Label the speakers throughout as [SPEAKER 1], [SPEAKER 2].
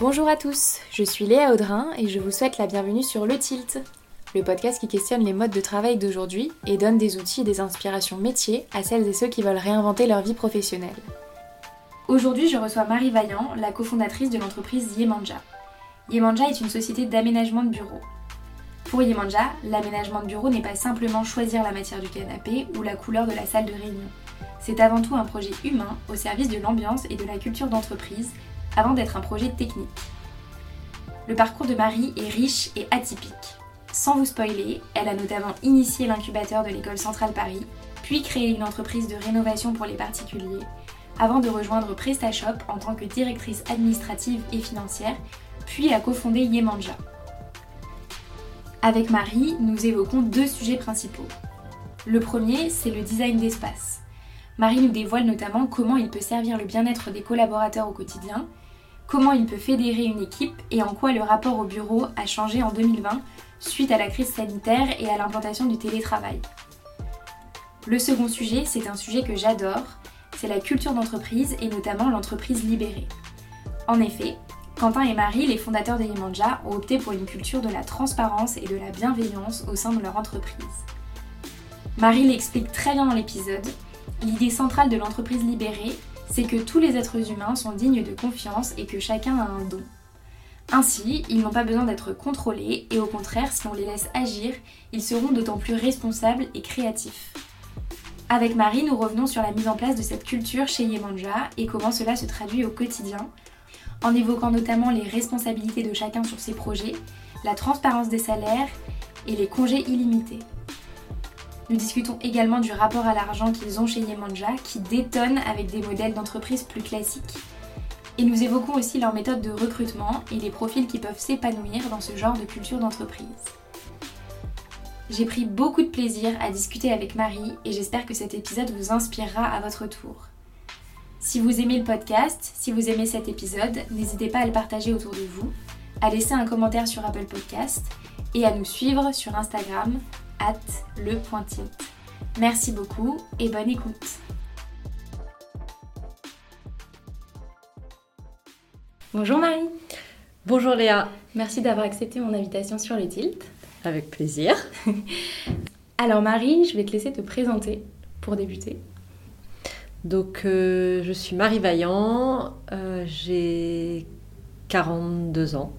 [SPEAKER 1] Bonjour à tous, je suis Léa Audrin et je vous souhaite la bienvenue sur Le Tilt, le podcast qui questionne les modes de travail d'aujourd'hui et donne des outils et des inspirations métiers à celles et ceux qui veulent réinventer leur vie professionnelle. Aujourd'hui, je reçois Marie Vaillant, la cofondatrice de l'entreprise Yemanja. Yemanja est une société d'aménagement de bureaux. Pour Yemanja, l'aménagement de bureau n'est pas simplement choisir la matière du canapé ou la couleur de la salle de réunion. C'est avant tout un projet humain au service de l'ambiance et de la culture d'entreprise avant d'être un projet technique. Le parcours de Marie est riche et atypique. Sans vous spoiler, elle a notamment initié l'incubateur de l'école centrale Paris, puis créé une entreprise de rénovation pour les particuliers, avant de rejoindre PrestaShop en tant que directrice administrative et financière, puis a cofondé Yemanja. Avec Marie, nous évoquons deux sujets principaux. Le premier, c'est le design d'espace. Marie nous dévoile notamment comment il peut servir le bien-être des collaborateurs au quotidien comment il peut fédérer une équipe et en quoi le rapport au bureau a changé en 2020 suite à la crise sanitaire et à l'implantation du télétravail. Le second sujet, c'est un sujet que j'adore, c'est la culture d'entreprise et notamment l'entreprise libérée. En effet, Quentin et Marie, les fondateurs d'Elimanja, ont opté pour une culture de la transparence et de la bienveillance au sein de leur entreprise. Marie l'explique très bien dans l'épisode. L'idée centrale de l'entreprise libérée, c'est que tous les êtres humains sont dignes de confiance et que chacun a un don. Ainsi, ils n'ont pas besoin d'être contrôlés et au contraire, si on les laisse agir, ils seront d'autant plus responsables et créatifs. Avec Marie, nous revenons sur la mise en place de cette culture chez Yemanja et comment cela se traduit au quotidien, en évoquant notamment les responsabilités de chacun sur ses projets, la transparence des salaires et les congés illimités. Nous discutons également du rapport à l'argent qu'ils ont chez Yemanja, qui détonne avec des modèles d'entreprise plus classiques. Et nous évoquons aussi leur méthode de recrutement et les profils qui peuvent s'épanouir dans ce genre de culture d'entreprise. J'ai pris beaucoup de plaisir à discuter avec Marie et j'espère que cet épisode vous inspirera à votre tour. Si vous aimez le podcast, si vous aimez cet épisode, n'hésitez pas à le partager autour de vous, à laisser un commentaire sur Apple Podcast et à nous suivre sur Instagram at le Merci beaucoup et bonne écoute. Bonjour Marie.
[SPEAKER 2] Bonjour Léa.
[SPEAKER 1] Merci d'avoir accepté mon invitation sur les Tilt.
[SPEAKER 2] Avec plaisir.
[SPEAKER 1] Alors Marie, je vais te laisser te présenter pour débuter.
[SPEAKER 2] Donc euh, je suis Marie Vaillant, euh, j'ai 42 ans.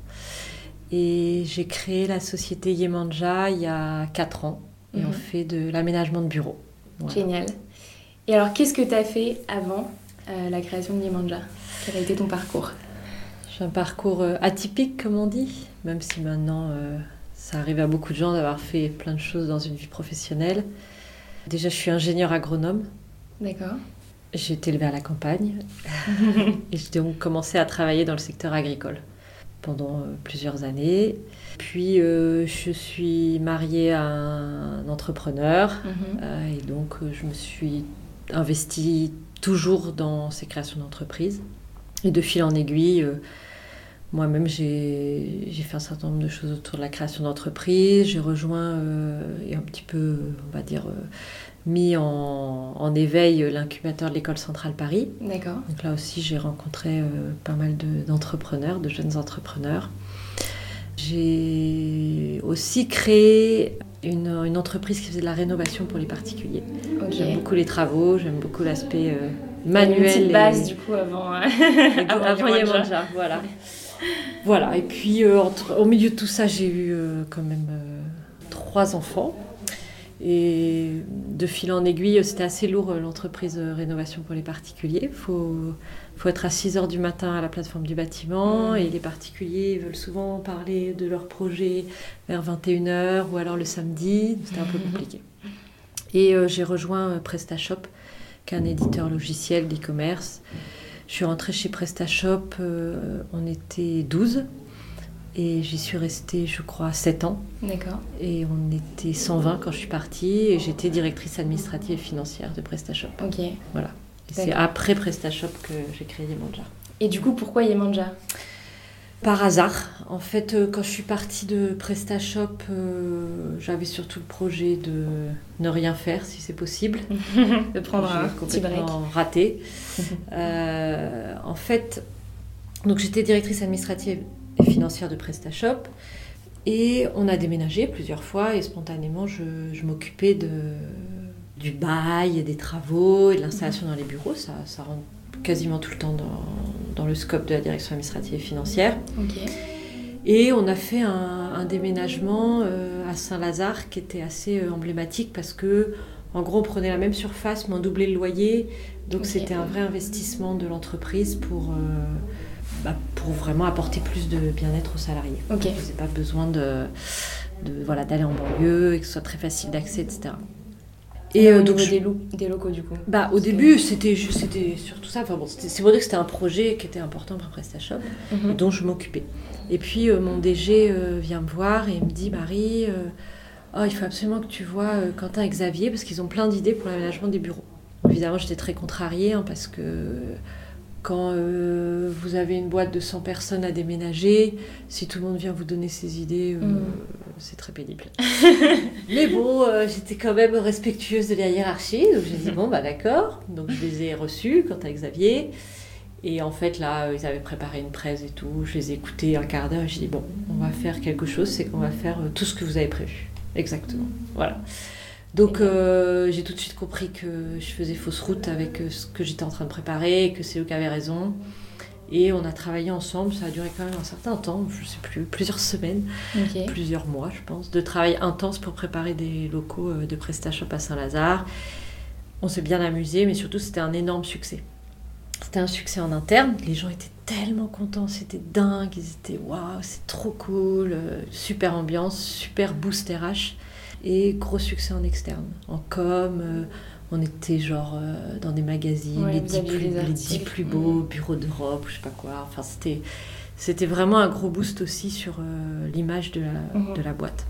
[SPEAKER 2] Et j'ai créé la société Yemanja il y a 4 ans. Et on mhm. fait de l'aménagement de bureaux.
[SPEAKER 1] Génial. Et alors, qu'est-ce que tu as fait avant euh, la création de Yemanja? Quel a été ton parcours?
[SPEAKER 2] J'ai un parcours euh, atypique, comme on dit, même si maintenant euh, ça arrive à beaucoup de gens d'avoir fait plein de choses dans une vie professionnelle. Déjà, je suis ingénieur agronome.
[SPEAKER 1] D'accord.
[SPEAKER 2] J'ai été élevée à la campagne et j'ai donc commencé à travailler dans le secteur agricole pendant euh, plusieurs années. Puis euh, je suis mariée à un entrepreneur mhm. euh, et donc je me suis investie toujours dans ces créations d'entreprises. Et de fil en aiguille, moi-même j'ai fait un certain nombre de choses autour de la création d'entreprises. J'ai rejoint et un petit peu, on va dire, mis en, éveil l'incubateur de l'école centrale Paris.
[SPEAKER 1] D'accord.
[SPEAKER 2] Donc là aussi, j'ai rencontré euh, pas mal d'entrepreneurs, de, jeunes entrepreneurs. J'ai aussi créé une, entreprise qui faisait de la rénovation pour les particuliers. J'aime beaucoup les travaux, j'aime beaucoup l'aspect euh, manuel.
[SPEAKER 1] Une base du coup avant,
[SPEAKER 2] euh, avant, Yemanja. Voilà. voilà. Et puis au milieu de tout ça, j'ai eu quand même trois enfants. Et de fil en aiguille, c'était assez lourd euh, l'entreprise de rénovation pour les particuliers. Il faut, faut, être à 6 heures du matin à la plateforme du bâtiment mmh. et les particuliers veulent souvent parler de leur projet vers 21h ou alors le samedi. C'était un peu compliqué. Et euh, j'ai rejoint euh, PrestaShop, qui est un éditeur logiciel d'e-commerce. Je suis rentrée chez PrestaShop, on était 12 et j'y suis restée, je crois, 7 ans.
[SPEAKER 1] D'accord.
[SPEAKER 2] Et on était 120 quand je suis partie. Et j'étais directrice administrative et financière de PrestaShop.
[SPEAKER 1] Ok.
[SPEAKER 2] Voilà. C'est après PrestaShop que j'ai créé Yemanja.
[SPEAKER 1] Et du coup, pourquoi Yemanja?
[SPEAKER 2] Par hasard. En fait, euh, quand je suis partie de PrestaShop, euh, j'avais surtout le projet de ne rien faire, si c'est possible.
[SPEAKER 1] de prendre un
[SPEAKER 2] complètement
[SPEAKER 1] petit break.
[SPEAKER 2] raté. euh, en fait, Donc j'étais directrice administrative et financière de PrestaShop. Et on a déménagé plusieurs fois et spontanément, je, m'occupais de, du bail, des travaux et de l'installation dans les bureaux. Ça, ça rentre quasiment tout le temps dans, dans, le scope de la direction administrative et financière. Et on a fait un, déménagement euh, à Saint-Lazare qui était assez euh, emblématique parce que, en gros, on prenait la même surface, mais on doublait le loyer. Donc c'était un vrai investissement de l'entreprise pour, euh, bah, pour vraiment apporter plus de bien-être aux salariés.
[SPEAKER 1] Okay.
[SPEAKER 2] Vous n'avez pas besoin de, de voilà, d'aller en banlieue et que ce soit très facile d'accès, etc.
[SPEAKER 1] Et euh, donc des, des, locaux du coup.
[SPEAKER 2] Bah au début c'était c'était surtout ça. Enfin bon, c'est vrai que c'était un projet qui était important pour PrestaShop, mhm. dont je m'occupais. Et puis euh, mon DG euh, vient me voir et me dit Marie, oh, il faut absolument que tu vois Quentin et Xavier parce qu'ils ont plein d'idées pour l'aménagement des bureaux. Évidemment j'étais très contrariée hein, parce que quand euh, vous avez une boîte de 100 personnes à déménager, si tout le monde vient vous donner ses idées, euh, mm. c'est très pénible. Mais bon, euh, j'étais quand même respectueuse de la hiérarchie, donc j'ai dit bon, bah d'accord. Donc je les ai reçus quant à Xavier. Et en fait, là, ils avaient préparé une presse et tout. Je les ai écoutés un quart d'heure et j'ai dit bon, on va faire quelque chose, c'est qu'on va faire tout ce que vous avez prévu. Exactement. Voilà. Donc euh, j'ai tout de suite compris que je faisais fausse route avec euh, ce que j'étais en train de préparer, que c'est eux qui avaient raison. Et on a travaillé ensemble, ça a duré quand même un certain temps, je ne sais plus, plusieurs semaines, plusieurs mois je pense, de travail intense pour préparer des locaux euh, de PrestaShop à Saint-Lazare. On s'est bien amusé, mais surtout c'était un énorme succès. C'était un succès en interne, les gens étaient tellement contents, c'était dingue, ils étaient waouh, c'est trop cool, super ambiance, super boost RH. Et gros succès en externe. En com, euh, on était genre euh, dans des magazines, les, dix plus, les, plus, beaux, Bureau d'Europe, je sais pas quoi. Enfin, c'était, c'était vraiment un gros boost aussi sur euh, l'image de la, mhm. de la boîte.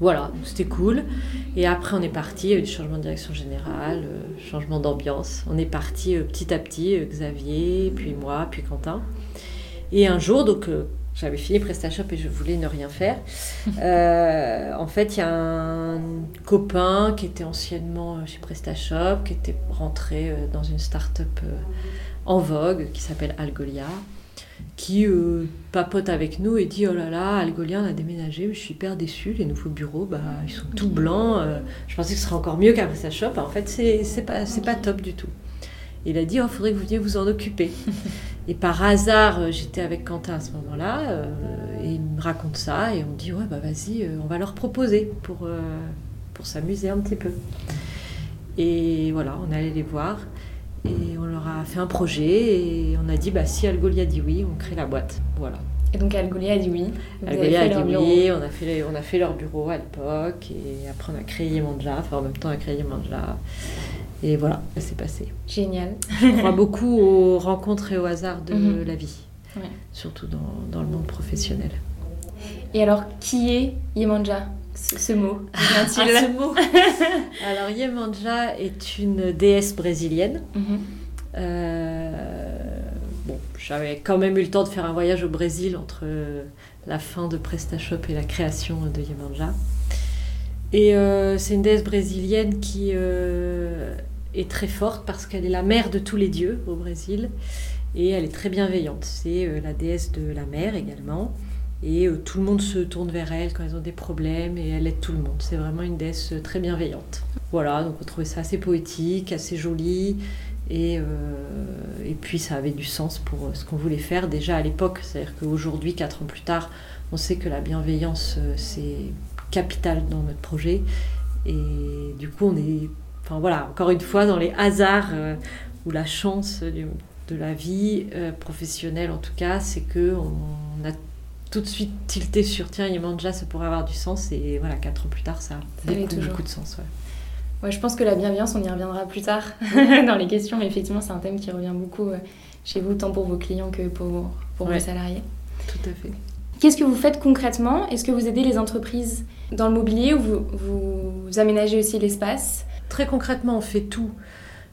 [SPEAKER 2] Voilà, c'était cool. Et après, on est parti, il y a eu du changement de direction générale, changement d'ambiance. On est parti petit à petit, Xavier, puis moi, puis Quentin. Et un jour, donc j'avais fini PrestaShop et je voulais ne rien faire. Euh, en fait, il y a un copain qui était anciennement euh, chez PrestaShop, qui était rentré euh, dans une start-up en vogue qui s'appelle Algolia, qui papote avec nous et dit Oh là là, Algolia, on a déménagé, mais je suis hyper déçue. Les nouveaux bureaux, bah, ils sont tout blancs. je pensais que ce serait encore mieux qu'à PrestaShop. En fait, c'est pas, pas top du tout. Il a dit Il oh, faudrait que vous veniez vous en occuper. Et par hasard, euh, j'étais avec Quentin à ce moment-là, euh, et il me raconte ça, et on dit ouais bah vas-y, euh, on va leur proposer pour, pour s'amuser un petit peu. Et voilà, on allait les voir, et on leur a fait un projet, et on a dit bah si Algolia dit oui, on crée la boîte. Voilà.
[SPEAKER 1] Et donc Algolia a dit oui.
[SPEAKER 2] Algolia a dit oui, on a, fait, on a fait leur bureau à l'époque, et après on a créé Yemanja, enfin en même temps on a créé Yemanja. Et voilà, ça s'est passé.
[SPEAKER 1] Génial.
[SPEAKER 2] Je crois beaucoup aux rencontres et au hasard de mhm. la vie, surtout dans, dans, le monde professionnel.
[SPEAKER 1] Et alors, qui est Yemanja? Ce, mot
[SPEAKER 2] ah, ce mot Alors, Yemanja est une déesse brésilienne. Mhm. Euh, bon, j'avais quand même eu le temps de faire un voyage au Brésil entre la fin de PrestaShop et la création de Yemanja. Et euh, c'est une déesse brésilienne qui euh, est très forte parce qu'elle est la mère de tous les dieux au Brésil et elle est très bienveillante. C'est euh, la déesse de la mer également et euh, tout le monde se tourne vers elle quand ils ont des problèmes et elle aide tout le monde. C'est vraiment une déesse euh, très bienveillante. Voilà, donc on trouvait ça assez poétique, assez joli et, et puis ça avait du sens pour ce qu'on voulait faire déjà à l'époque. C'est-à-dire qu'aujourd'hui, quatre ans plus tard, on sait que la bienveillance c'est capital dans notre projet et du coup on est enfin voilà, encore une fois, dans les hasards euh, ou la chance de la vie euh, professionnelle en tout cas, c'est que on a tout de suite tilté sur tiens, Yemanja, ça pourrait avoir du sens et voilà, quatre ans plus tard, ça a beaucoup, beaucoup, de sens.
[SPEAKER 1] Ouais. je pense que la bienveillance, on y reviendra plus tard dans les questions, mais effectivement, c'est un thème qui revient beaucoup euh, chez vous, tant pour vos clients que pour, pour vos salariés.
[SPEAKER 2] Tout à fait.
[SPEAKER 1] Qu'est-ce que vous faites concrètement? Est-ce que vous aidez les entreprises dans le mobilier ou vous, vous aménagez aussi l'espace?
[SPEAKER 2] Très concrètement, on fait tout,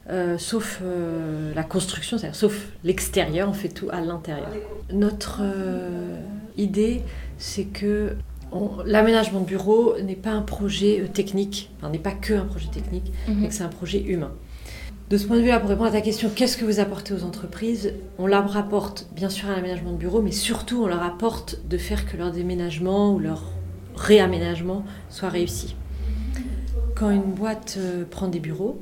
[SPEAKER 2] euh, sauf euh, la construction, c'est-à-dire sauf l'extérieur, on fait tout à l'intérieur. Notre euh, idée, c'est que l'aménagement de bureau n'est pas un projet technique, enfin, n'est pas que un projet technique, mhm. mais que c'est un projet humain. De ce point de vue-là, pour répondre à ta question, qu'est-ce que vous apportez aux entreprises? On leur rapporte bien sûr un aménagement de bureau, mais surtout on leur apporte de faire que leur déménagement ou leur réaménagement soit réussi. Quand une boîte euh, prend des bureaux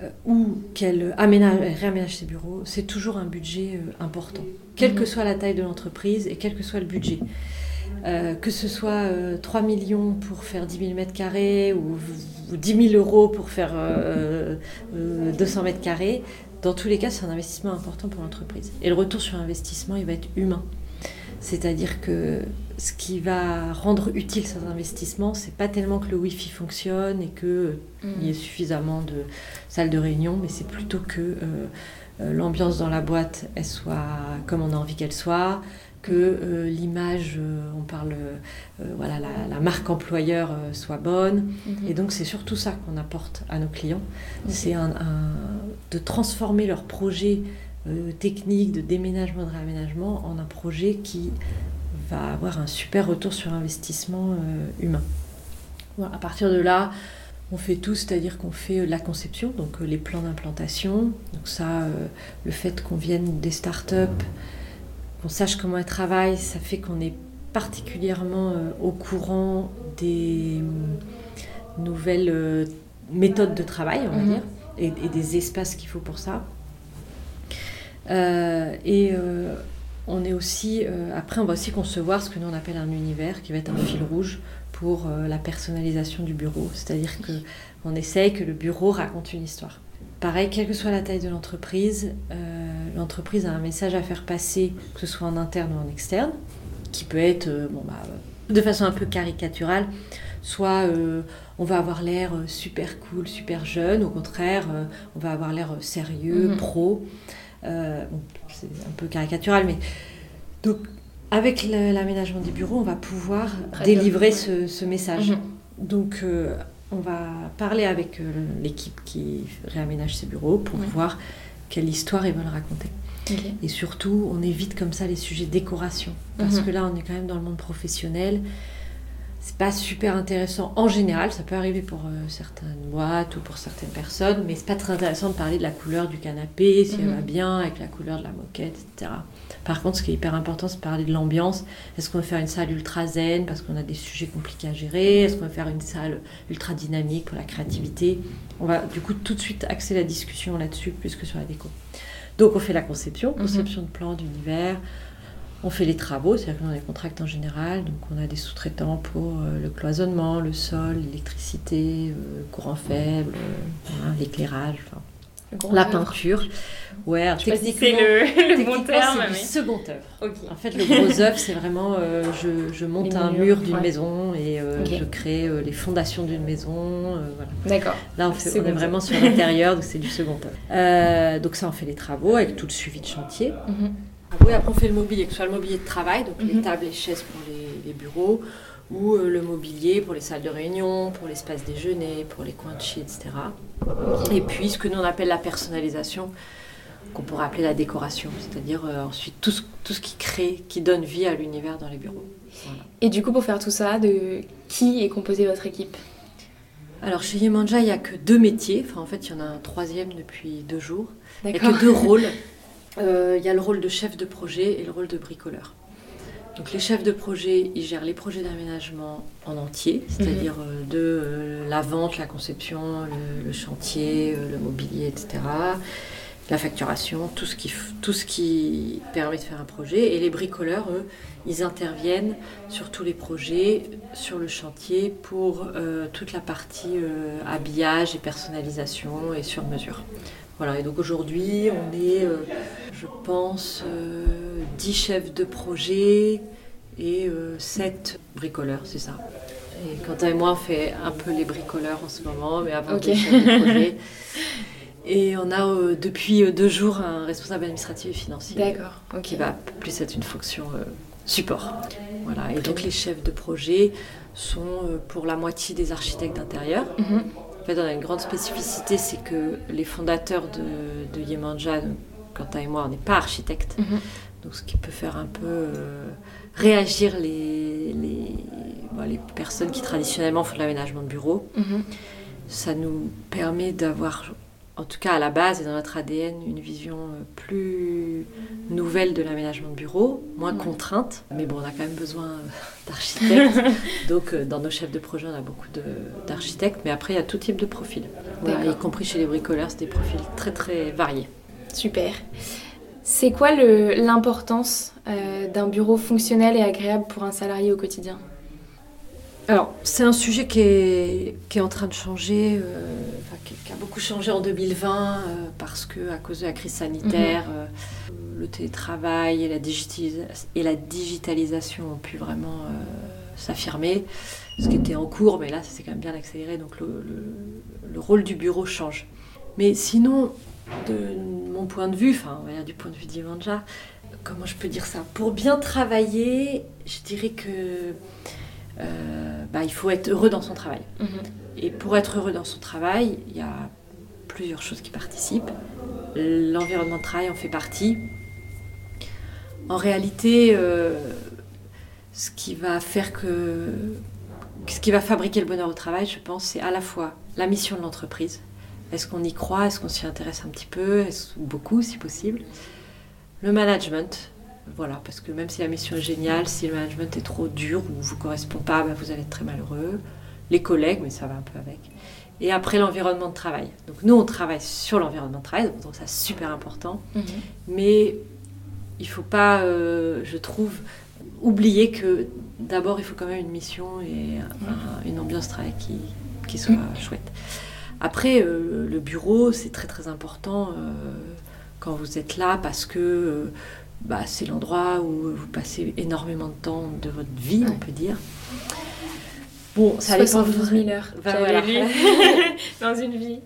[SPEAKER 2] euh, ou qu'elle réaménage ses bureaux, c'est toujours un budget euh, important, quelle que mhm. soit la taille de l'entreprise et quel que soit le budget. que ce soit 3 millions pour faire 10 000 mètres carrés ou, 10 000 euros pour faire 200 mètres carrés, dans tous les cas, c'est un investissement important pour l'entreprise. Et le retour sur investissement, il va être humain. C'est-à-dire que ce qui va rendre utile ces investissements, c'est pas tellement que le Wi-Fi fonctionne et qu'il mm. y ait suffisamment de salles de réunion, mais c'est plutôt que euh, euh, l'ambiance dans la boîte, elle soit comme on a envie qu'elle soit, que euh, l'image, on parle, voilà, la, marque employeur soit bonne. Mm-hmm. Et donc c'est surtout ça qu'on apporte à nos clients, c'est de transformer leur projet technique de déménagement, de réaménagement en un projet qui va avoir un super retour sur investissement euh, humain. à partir de là, on fait tout, c'est-à-dire qu'on fait euh, la conception, donc euh, les plans d'implantation. Donc ça, le fait qu'on vienne des startups, qu'on sache comment elles travaillent, ça fait qu'on est particulièrement au courant des nouvelles méthodes de travail, on va mhm. dire, et, et, des espaces qu'il faut pour ça. et on est aussi, euh, après, on va aussi concevoir ce que nous on appelle un univers qui va être un fil rouge pour euh, la personnalisation du bureau. C'est-à-dire que on essaye que le bureau raconte une histoire. Pareil, quelle que soit la taille de l'entreprise, euh, l'entreprise a un message à faire passer, que ce soit en interne ou en externe, qui peut être, bon, bah, de façon un peu caricaturale, soit on va avoir l'air super cool, super jeune, au contraire, on va avoir l'air sérieux, mm-hmm. pro c'est un peu caricatural, mais donc avec l'aménagement des bureaux, on va pouvoir délivrer ce, message. Mhm. Donc euh, on va parler avec euh, l'équipe qui réaménage ces bureaux pour voir quelle histoire ils veulent raconter. Et surtout, on évite comme ça les sujets décoration. Parce mhm. que là, on est quand même dans le monde professionnel c'est pas super intéressant en général. Ça peut arriver pour euh, certaines boîtes ou pour certaines personnes, mais c'est pas très intéressant de parler de la couleur du canapé, si elle va mhm. bien avec la couleur de la moquette, etc. Par contre, ce qui est hyper important, c'est de parler de l'ambiance. Est-ce qu'on va faire une salle ultra zen parce qu'on a des sujets compliqués à gérer? Est-ce qu'on va faire une salle ultra dynamique pour la créativité? On va du coup tout de suite axer la discussion là-dessus plus que sur la déco. Donc on fait la conception, mhm. conception de plan, d'univers. On fait les travaux, c'est-à-dire qu'on a des contracts en général, donc on a des sous-traitants pour euh, le cloisonnement, le sol, l'électricité, euh, le courant faible, euh, l'éclairage, la peinture.
[SPEAKER 1] Ouais, je sais c'est le, bon terme.
[SPEAKER 2] C'est mais... second œuvre. En fait, le gros œuvre, c'est vraiment je, monte un mur d'une maison et je crée les fondations d'une maison.
[SPEAKER 1] D'accord.
[SPEAKER 2] Là, on, fait, on est vraiment sur l'intérieur, donc c'est du second œuvre. donc ça, on fait les travaux avec tout le suivi de chantier. Mhm. Oui, après on fait le mobilier, que ce soit le mobilier de travail, donc les mhm. tables et chaises pour les, bureaux, ou euh, le mobilier pour les salles de réunion, pour l'espace déjeuner, pour les coins de chi, etc. Et puis ce que nous on appelle la personnalisation, qu'on pourrait appeler la décoration, c'est-à-dire euh, ensuite tout ce, tout ce qui crée, qui donne vie à l'univers dans les bureaux.
[SPEAKER 1] Et du coup, pour faire tout ça, de qui est composée votre équipe?
[SPEAKER 2] Alors chez Yemanja, il n'y a que deux métiers. Enfin, en fait, il y en a un troisième depuis deux jours. Il n'y a que deux rôles. Euh, il y a le rôle de chef de projet et le rôle de bricoleur. Donc les chefs de projet, ils gèrent les projets d'aménagement en entier, c'est-à-dire mhm. euh, de euh, la vente, la conception, le, chantier, le mobilier, etc. La facturation, tout ce, qui, tout ce qui permet de faire un projet. Et les bricoleurs, eux, ils interviennent sur tous les projets, sur le chantier, pour toute la partie habillage et personnalisation et sur mesure. Voilà, et donc aujourd'hui, on est, euh, je pense, 10 euh, chefs de projet et 7 euh, bricoleurs, c'est ça. Et Quentin et moi, on fait un peu les bricoleurs en ce moment, mais avant okay. chefs de projet. Et on a depuis deux jours un responsable administratif et financier.
[SPEAKER 1] D'accord.
[SPEAKER 2] Qui va plus être une fonction support. Voilà. Et donc les chefs de projet sont pour la moitié des architectes d'intérieur. Mhm. En fait, on a une grande spécificité, c'est que les fondateurs de, de Yemanja, Quentin et moi, on n'est pas architectes. Mhm. Donc, ce qui peut faire un peu euh, réagir les, les, personnes qui traditionnellement font de l'aménagement de bureau. Mhm. Ça nous permet d'avoir en tout cas à la base et dans notre ADN, une vision euh, plus nouvelle de l'aménagement de bureau, moins contrainte. Mais bon, on a quand même besoin euh, d'architectes. Donc, euh, dans nos chefs de projet, on a beaucoup d'architectes. Mais après, il y a tout type de profils. y compris chez les bricoleurs, c'est des profils très, très variés.
[SPEAKER 1] Super. C'est quoi l'importance d'un bureau fonctionnel et agréable pour un salarié au quotidien?
[SPEAKER 2] Alors, c'est un sujet qui est, qui est, en train de changer, euh, qui, a beaucoup changé en 2020 euh, parce que à cause de la crise sanitaire, mhm. euh, le télétravail et la, et la, digitalisation ont pu vraiment s'affirmer, ce qui était en cours, mais là, ça s'est quand même bien accéléré, donc le, le, rôle du bureau change. Mais sinon, de mon point de vue, enfin, on va dire du point de vue d'Ivanja, comment je peux dire ça? Pour bien travailler, je dirais que euh, bah, il faut être heureux dans son travail. Mhm. Et pour être heureux dans son travail, il y a plusieurs choses qui participent. L'environnement de travail en fait partie. En réalité, euh, ce qui va faire que. Ce qui va fabriquer le bonheur au travail, je pense, c'est à la fois la mission de l'entreprise. Est-ce qu'on y croit? Est-ce qu'on s'y intéresse un petit peu? Beaucoup, si possible? Le management, voilà, parce que même si la mission est géniale, si le management est trop dur ou vous correspond pas, bah, vous allez être très malheureux. Les collègues, mais ça va un peu avec. Et après, l'environnement de travail. Donc nous, on travaille sur l'environnement de travail, donc ça c'est super important. Mhm. Mais il faut pas, euh, je trouve, oublier que d'abord, il faut quand même une mission et une ambiance de travail qui, qui soit mhm. chouette. Après, euh, le bureau, c'est très très important euh, quand vous êtes là parce que bah, c'est l'endroit où vous passez énormément de temps de votre vie, on peut dire.
[SPEAKER 1] Bon, ça dépend 000 heures. dans une vie.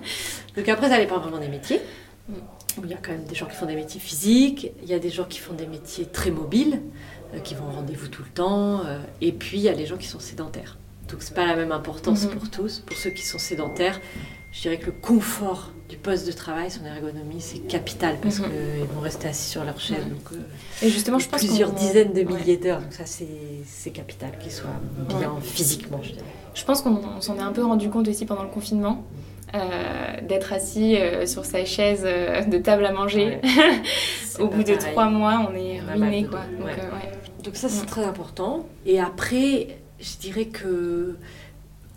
[SPEAKER 2] Donc après, ça dépend vraiment des métiers. Mm. Il y a quand même des gens qui font des métiers physiques, il y a des gens qui font des métiers très mobiles, euh, qui vont au rendez-vous tout le temps, euh, et puis il y a les gens qui sont sédentaires. Donc c'est pas la même importance mm-hmm. pour tous. Pour ceux qui sont sédentaires, je dirais que le confort du poste de travail, son ergonomie, c'est capital parce mhm. qu'ils vont rester assis sur leur chaise. Donc, euh,
[SPEAKER 1] et justement, je pense
[SPEAKER 2] plusieurs dizaines de milliers d'heures. Donc ça, c'est capital qu'ils soient bien physiquement, je dirais.
[SPEAKER 1] Je pense qu'on s'en est un peu rendu compte aussi pendant le confinement. Euh, d'être assis euh, sur sa chaise de table à manger. Au bout de trois mois, on est ruiné. Quoi.
[SPEAKER 2] Donc, Donc ça, c'est très important. Et après, je dirais que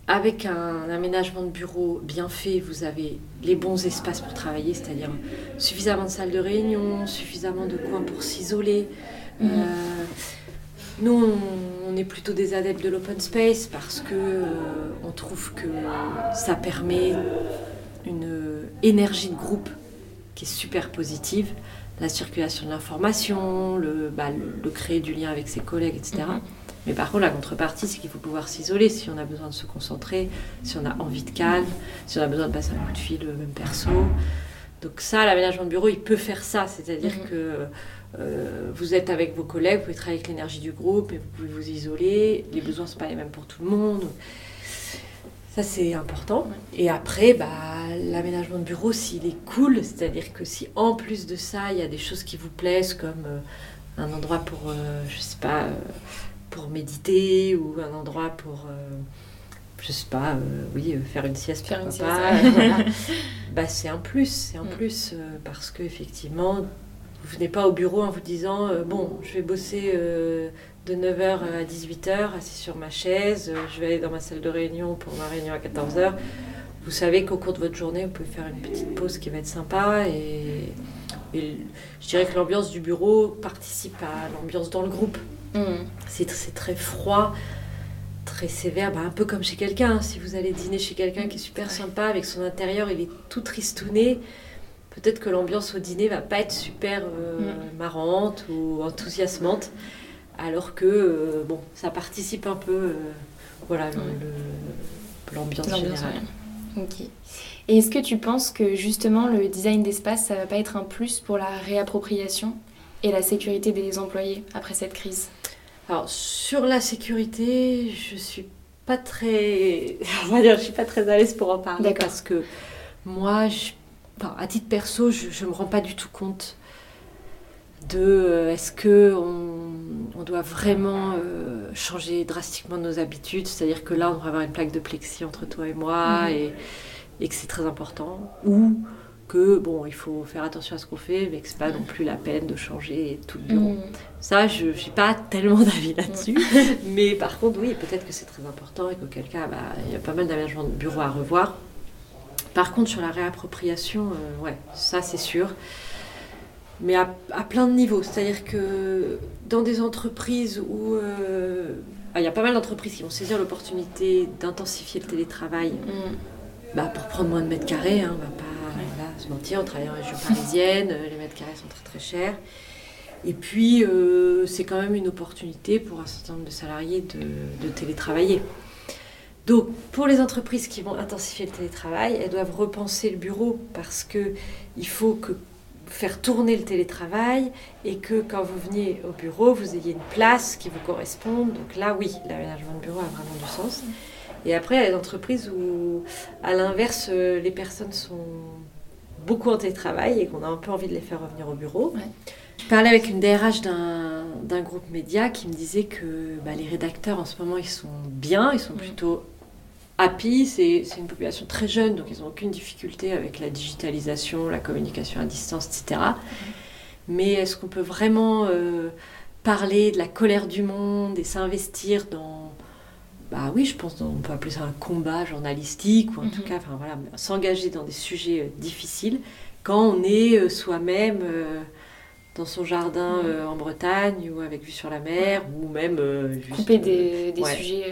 [SPEAKER 2] avec un aménagement de bureau bien fait, vous avez les bons espaces pour travailler, c'est-à-dire suffisamment de salles de réunion, suffisamment de coins pour s'isoler. Mhm. Euh, nous, on, est plutôt des adeptes de l'open space parce que euh, on trouve que ça permet une énergie de groupe qui est super positive, la circulation de l'information, le, bah, le, créer du lien avec ses collègues, etc. Mais par contre, la contrepartie, c'est qu'il faut pouvoir s'isoler si on a besoin de se concentrer, si on a envie de calme, si on a besoin de passer un coup de fil, euh, même perso. Donc ça, l'aménagement de bureau, il peut faire ça, c'est-à-dire mhm. que euh, vous êtes avec vos collègues, vous pouvez travailler avec l'énergie du groupe, et vous pouvez vous isoler. Les besoins ne sont pas les mêmes pour tout le monde. Ça, c'est important. Et après, bah, l'aménagement de bureau, s'il est cool, c'est-à-dire que si en plus de ça, il y a des choses qui vous plaisent, comme euh, un endroit pour, je sais pas, pour méditer ou un endroit pour, euh, je sais pas, euh, oui, euh, faire une sieste, faire une sieste, bah, c'est un plus, c'est un mm. plus parce que effectivement, vous venez pas au bureau en vous disant bon, je vais bosser de 9h à 18h assis sur ma chaise, je vais aller dans ma salle de réunion pour ma réunion à 14h. Vous savez qu'au cours de votre journée, vous pouvez faire une petite pause qui va être sympa et, et je dirais que l'ambiance du bureau participe à l'ambiance dans le groupe. Mm. C'est très froid, très sévère, bah, un peu comme chez quelqu'un. Si vous allez dîner chez quelqu'un qui est super sympa, avec son intérieur, il est tout tristouné, peut-être que l'ambiance au dîner va pas être super euh, mm. marrante ou enthousiasmante, alors que euh, bon, ça participe un peu, euh, voilà, l'ambiance générale.
[SPEAKER 1] Ok. Et est-ce que tu penses que justement le design d'espace, ça va pas être un plus pour la réappropriation et la sécurité des employés après cette crise?
[SPEAKER 2] Alors sur la sécurité, je suis pas très, on va dire, je suis pas très à l'aise pour en parler parce que moi, à titre perso, je, ne me rends pas du tout compte de euh, est-ce que on, doit vraiment euh, changer drastiquement nos habitudes, c'est-à-dire que là, on devrait avoir une plaque de plexi entre toi et moi mhm. et et que c'est très important, ou que bon, il faut faire attention à ce qu'on fait, mais que c'est pas non plus la peine de changer tout le bureau. Mm. Ça, je n'ai pas tellement d'avis là-dessus, mm. mais par contre, oui, peut-être que c'est très important et qu'auquel cas, bah, il y a pas mal d'aménagements de bureau à revoir. Par contre, sur la réappropriation, euh, ouais, ça c'est sûr. Mais à, plein de niveaux. C'est-à-dire que dans des entreprises où euh, ah, il y a pas mal d'entreprises qui vont saisir l'opportunité d'intensifier le télétravail mm. bah, pour prendre moins de mètres carrés, hein, on va pas se mentir, on travaille en région parisienne, euh, les mètres carrés sont très très chers. Et puis, euh, c'est quand même une opportunité pour un certain nombre de salariés de, télétravailler. Donc, pour les entreprises qui vont intensifier le télétravail, elles doivent repenser le bureau parce que il faut faire tourner le télétravail et que quand vous veniez au bureau, vous ayez une place qui vous corresponde. Donc là, oui, l'aménagement de bureau a vraiment du sens. Et après, il y a des entreprises où, à l'inverse, euh, les personnes sont beaucoup en télétravail et qu'on a un peu envie de les faire revenir au bureau. Je parlais avec une DRH d'un groupe média qui me disait que bah, les rédacteurs en ce moment ils sont bien, ils sont plutôt happy. C'est une population très jeune donc ils n'ont aucune difficulté avec la digitalisation, la communication à distance, etc. Mais est-ce qu'on peut vraiment euh, parler de la colère du monde et s'investir dans bah oui, je pense qu'on peut appeler ça un combat journalistique, ou en tout mhm. cas, enfin, voilà, s'engager dans des sujets euh, difficiles quand on est euh, soi-même euh, dans son jardin mhm. en Bretagne ou avec vue sur la mer, ou même
[SPEAKER 1] juste, couper des, des sujets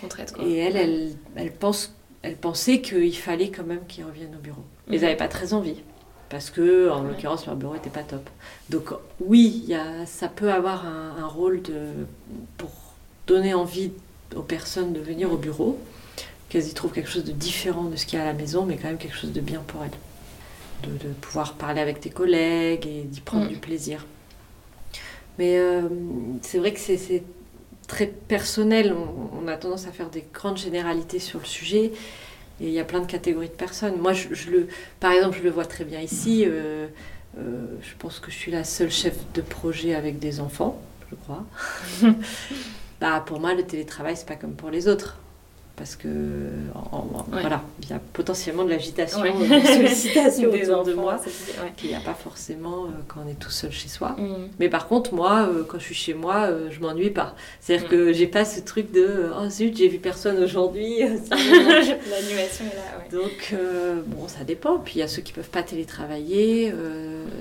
[SPEAKER 1] qu'on traite.
[SPEAKER 2] Et elle, elle, elle, pense, elle pensait qu'il fallait quand même qu'ils reviennent au bureau. Ils n'avaient mhm. pas très envie parce que en l'occurrence leur bureau n'était pas top. Donc oui, y a, ça peut avoir un, un rôle de, pour donner envie aux personnes de venir au bureau, qu'elles y trouvent quelque chose de différent de ce qu'il y a à la maison, mais quand même quelque chose de bien pour elles. De, pouvoir parler avec tes collègues et d'y prendre mm. du plaisir. Mais euh, c'est vrai que c'est très personnel. On, a tendance à faire des grandes généralités sur le sujet. Et il y a plein de catégories de personnes. Moi, je, le, par exemple, je le vois très bien ici. Euh, euh, je pense que je suis la seule chef de projet avec des enfants, je crois. bah, pour moi, le télétravail, c'est pas comme pour les autres. Parce que, voilà, il y a potentiellement de l'agitation, de la sollicitation des autour de moi, qu'il n'y a pas forcément euh, quand on est tout seul chez soi. Mm. Mais par contre, moi, euh, quand je suis chez moi, euh, je m'ennuie pas. C'est-à-dire mm. que j'ai pas ce truc de oh zut, j'ai vu personne aujourd'hui.
[SPEAKER 1] L'animation est là,
[SPEAKER 2] Donc, bon, ça dépend. Puis il y a ceux qui peuvent pas télétravailler.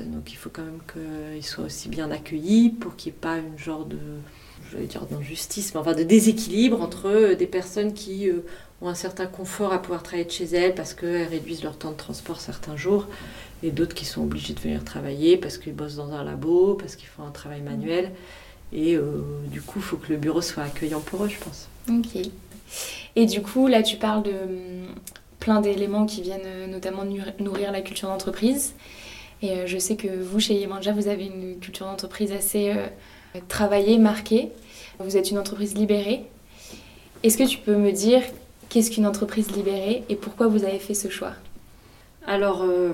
[SPEAKER 2] donc il faut quand même qu'ils soient aussi bien accueillis pour qu'il n'y ait pas une genre de je vais dire d'injustice, mais enfin de déséquilibre entre euh, des personnes qui euh, ont un certain confort à pouvoir travailler de chez elles parce qu'elles réduisent leur temps de transport certains jours, et d'autres qui sont obligés de venir travailler parce qu'ils bossent dans un labo, parce qu'ils font un travail manuel. Et euh, du coup, il faut que le bureau soit accueillant pour eux, je pense.
[SPEAKER 1] Ok. Et du coup, là, tu parles de hum, plein d'éléments qui viennent notamment nourrir la culture d'entreprise. Et je sais que vous, chez Yemanja, vous avez une culture d'entreprise assez travailler, marquer. Vous êtes une entreprise libérée. Est-ce que tu peux me dire qu'est-ce qu'une entreprise libérée et pourquoi vous avez fait ce choix?
[SPEAKER 2] Alors, euh,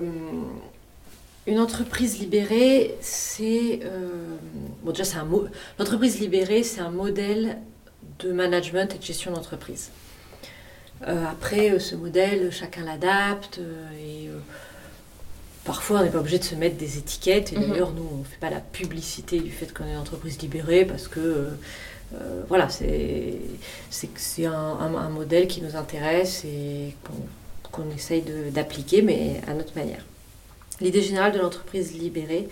[SPEAKER 2] une entreprise libérée, c'est... Euh, bon, déjà, c'est un mot... L'entreprise libérée, c'est un modèle de management et de gestion d'entreprise. Euh, après, ce modèle, chacun l'adapte et Parfois, on n'est pas obligé de se mettre des étiquettes. Et mhm. d'ailleurs, nous, on ne fait pas la publicité du fait qu'on est une entreprise libérée parce que, euh, euh, voilà, c'est un, un, modèle qui nous intéresse et qu'on essaye d'appliquer, mais à notre manière. L'idée générale de l'entreprise libérée,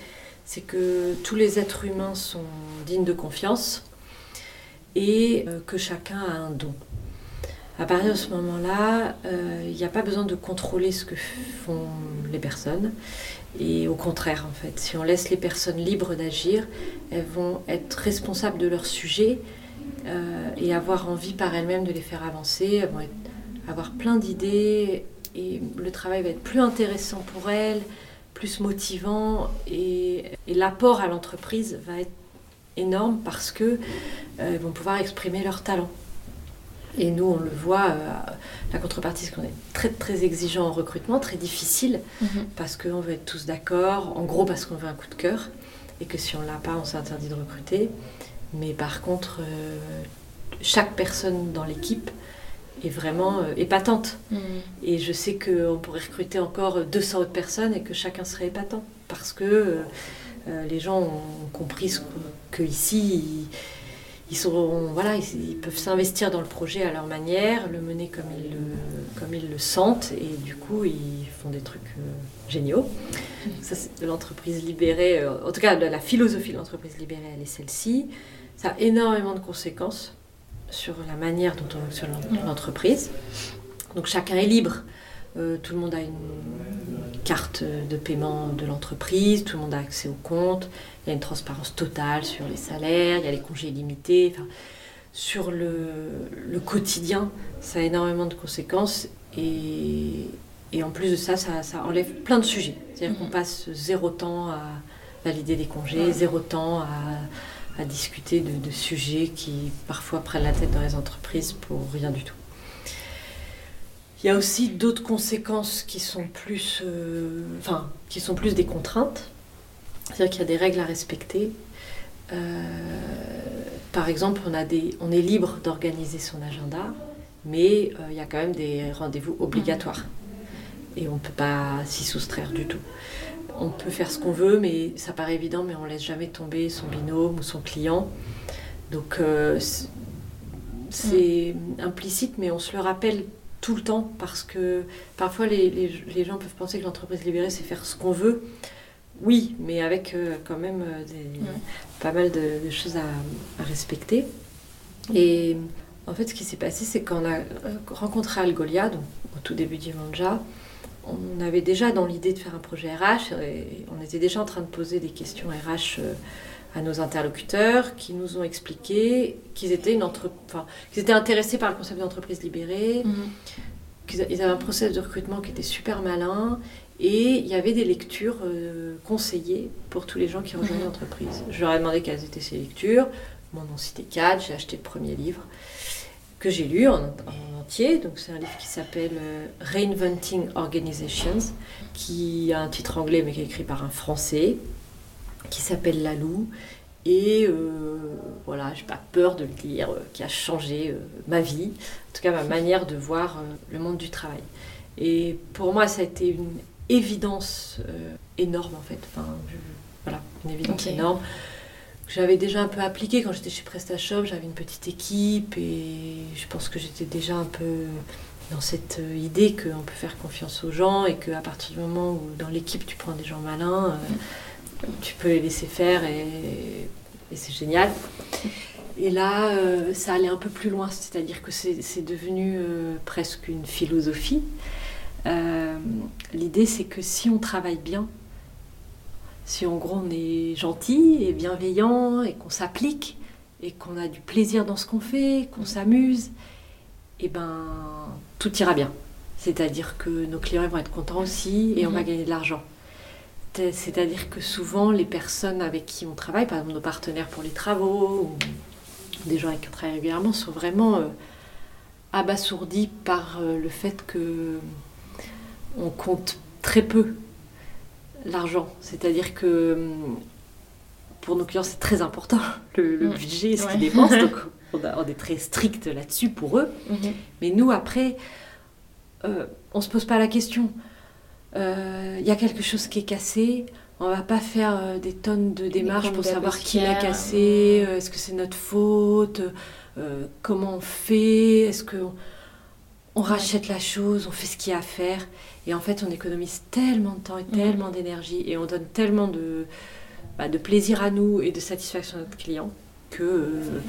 [SPEAKER 2] c'est que tous les êtres humains sont dignes de confiance et euh, que chacun a un don. À partir de ce moment-là, euh, il n'y a pas besoin de contrôler ce que font les personnes. Et au contraire, en fait, si on laisse les personnes libres d'agir, elles vont être responsables de leur sujet euh, et avoir envie par elles-mêmes de les faire avancer. Elles vont avoir plein d'idées et le travail va être plus intéressant pour elles, plus motivant et, l'apport à l'entreprise va être énorme parce qu'elles euh, vont pouvoir exprimer leur talent. Et nous, on le voit, euh, la contrepartie, c'est qu'on est très très exigeant en recrutement, très difficile, mhm. parce qu'on veut être tous d'accord, en gros parce qu'on veut un coup de cœur, et que si on ne l'a pas, on s'interdit de recruter. Mais par contre, euh, chaque personne dans l'équipe est vraiment euh, épatante.
[SPEAKER 1] Mm.
[SPEAKER 2] Et je sais qu'on pourrait recruter encore 200 autres personnes et que chacun serait épatant. Parce que les gens ont compris ce que, ici, ils, ils sont, voilà, ils, ils peuvent s'investir dans le projet à leur manière, le mener comme ils le, comme ils le sentent. Et du coup, ils font des trucs euh, géniaux. Ça, c'est l'entreprise libérée. euh, en tout cas, la philosophie de l'entreprise libérée, elle est celle-ci. Ça a énormément de conséquences sur la manière dont on fonctionne l'en- l'entreprise. Donc chacun est libre. Euh, tout le monde a une carte de paiement de l'entreprise, tout le monde a accès au compte, il y a une transparence totale sur les salaires, il y a les congés illimités. Enfin, sur le, le quotidien, ça a énormément de conséquences et, et en plus de ça, ça, ça enlève plein de sujets. C'est-à-dire qu'on
[SPEAKER 1] Mhm.
[SPEAKER 2] passe zéro temps à valider des congés, zéro temps à, à discuter de, de sujets qui parfois prennent la tête dans les entreprises pour rien du tout. Il y a aussi d'autres conséquences qui sont plus, euh, enfin, qui sont plus des contraintes. C'est-à-dire qu'il y a des règles à respecter. Euh, par exemple, on, a des, on est libre d'organiser son agenda, mais euh, il y a quand même des rendez-vous obligatoires. Et on ne peut pas s'y soustraire du tout. On peut faire ce qu'on veut, mais ça paraît évident, mais on laisse jamais tomber son binôme ou son client. Donc euh, c'est implicite, mais on se le rappelle tout le temps parce que parfois les, les- les gens peuvent penser que l'entreprise libérée c'est faire ce qu'on veut. Oui, mais avec euh, quand même euh, des-
[SPEAKER 1] Ouais.
[SPEAKER 2] pas mal de, de choses à, à respecter. Et en fait, ce qui s'est passé, c'est qu'on a euh, rencontré Algolia, donc au tout début d'Imanja, on avait déjà dans l'idée de faire un projet RH, et on était déjà en train de poser des questions RH à nos interlocuteurs qui nous ont expliqué qu'ils étaient, une entre... enfin, qu'ils étaient intéressés par le concept d'entreprise libérée,
[SPEAKER 1] Mm.
[SPEAKER 2] qu'ils ils avaient un process de recrutement qui était super malin et il y avait des lectures euh, conseillées pour tous les gens qui rejoignaient
[SPEAKER 1] Mhm.
[SPEAKER 2] l'entreprise. Je leur ai demandé quelles étaient ces lectures. M'en ont cité quatre. J'ai acheté le premier livre que j'ai lu en, en entier. Donc c'est un livre qui s'appelle euh, Reinventing Organizations, qui a un titre anglais mais qui est écrit par un Français, qui s'appelle Lalou. Et euh, voilà, j'ai pas peur de le dire, euh, qui a changé ma vie, en tout cas ma manière de voir le monde du travail. Et pour moi, ça a été une évidence euh, énorme en fait. Enfin, je- voilà, une évidence
[SPEAKER 1] Ok.
[SPEAKER 2] énorme. J'avais déjà un peu appliqué quand j'étais chez PrestaShop, j'avais une petite équipe et je pense que j'étais déjà un peu dans cette euh, idée qu'on peut faire confiance aux gens et qu'à partir du moment où dans l'équipe tu prends des gens malins, euh, tu peux les laisser faire et, et c'est génial. Et là, euh, ça allait un peu plus loin, c'est-à-dire que c'est devenu presque une philosophie. Euh, L'idée, c'est que si on travaille bien, si en gros on est gentil et bienveillant et qu'on s'applique et qu'on a du plaisir dans ce qu'on fait, qu'on s'amuse, et ben tout ira bien. C'est-à-dire que nos clients vont être contents aussi et on va
[SPEAKER 1] Mhm.
[SPEAKER 2] gagner de l'argent. C'est- C'est-à-dire que souvent les personnes avec qui on travaille, par exemple nos partenaires pour les travaux ou des gens avec qui on travaille régulièrement, sont vraiment euh, abasourdis par euh, le fait que on compte très peu l'argent. C'est-à-dire que hum, pour nos clients, c'est très important le, le
[SPEAKER 1] Mm.
[SPEAKER 2] budget, ce
[SPEAKER 1] Ouais.
[SPEAKER 2] qu'ils dépensent. Donc on, a- on est très strict là-dessus pour eux.
[SPEAKER 1] Mhm.
[SPEAKER 2] Mais nous, après, euh, on se pose pas la question. Euh, Il y a quelque chose qui est cassé. On va pas faire euh, des tonnes de démarches pour savoir qui l'a cassé. euh, Est-ce que c'est notre faute? Euh, Comment on fait? Est-ce que on, on rachète la chose? On fait ce qu'il y a à faire? Et en fait, on économise tellement de temps et tellement d'énergie et on donne tellement de, bah, de plaisir à nous et de satisfaction à notre client que euh,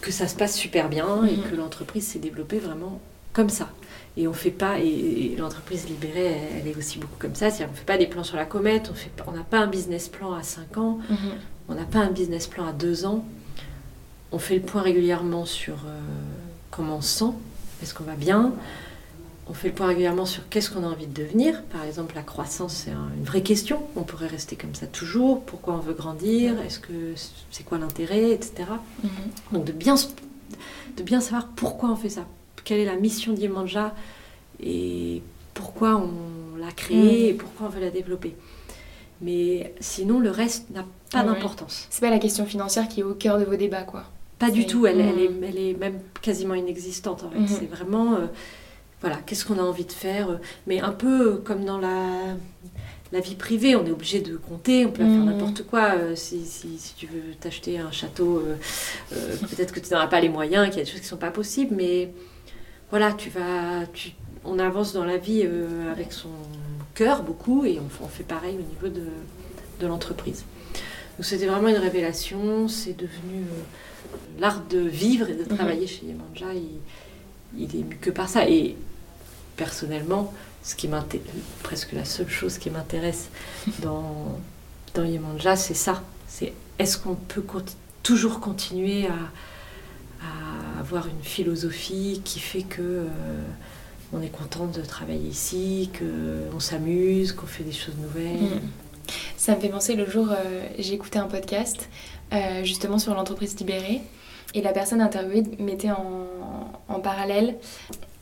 [SPEAKER 2] que ça se passe super bien et
[SPEAKER 1] Mhm.
[SPEAKER 2] que l'entreprise s'est développée vraiment comme ça. Et on fait pas, et, et l'entreprise libérée, elle, elle est aussi beaucoup comme ça, c'est-à-dire on fait pas des plans sur la comète, on n'a pas un business plan à 5 ans, on n'a pas un business plan à 2 ans. On fait le point régulièrement sur euh, comment on se sent, est-ce qu'on va bien. On fait le point régulièrement sur qu'est-ce qu'on a envie de devenir. Par exemple, la croissance, c'est un- une vraie question. On pourrait rester comme ça toujours. Pourquoi on veut grandir? Est-ce que c'est quoi l'intérêt, etc.
[SPEAKER 1] Mhm.
[SPEAKER 2] Donc de bien, de bien savoir pourquoi on fait ça, quelle est la mission d'Imanja et pourquoi on l'a créée et pourquoi on veut la développer. Mais sinon, le reste n'a pas
[SPEAKER 1] Ouais.
[SPEAKER 2] d'importance.
[SPEAKER 1] C'est pas la question financière qui est au cœur de vos débats, quoi.
[SPEAKER 2] Pas du tout, elle, elle, est, elle, est, même quasiment inexistante en fait. Mhm. C'est vraiment, voilà, qu'est-ce qu'on a envie de faire, mais un peu comme dans la, la vie privée, on est obligé de compter, on peut faire mhm. n'importe quoi. si, si, si, tu veux t'acheter un château, peut-être que tu n'auras pas les moyens, qu'il y a des choses qui ne sont pas possibles, mais voilà, tu vas, tu, on avance dans la vie avec son cœur beaucoup et on, fait pareil au niveau de, de l'entreprise. Donc c'était vraiment une révélation, c'est devenu euh, l'art de vivre et de mhm. travailler chez Yemanja, il, il, est que par ça. Et personnellement, ce qui presque la seule chose qui m'intéresse dans, dans Yemanja, c'est ça. C'est est-ce qu'on peut toujours continuer à, avoir une philosophie qui fait que euh, on est content de travailler ici, qu'on s'amuse, qu'on fait des choses nouvelles? Mhm.
[SPEAKER 1] Ça me fait penser le jour, euh, j'ai écouté un podcast euh, justement sur l'entreprise libérée et la personne interviewée mettait en, en parallèle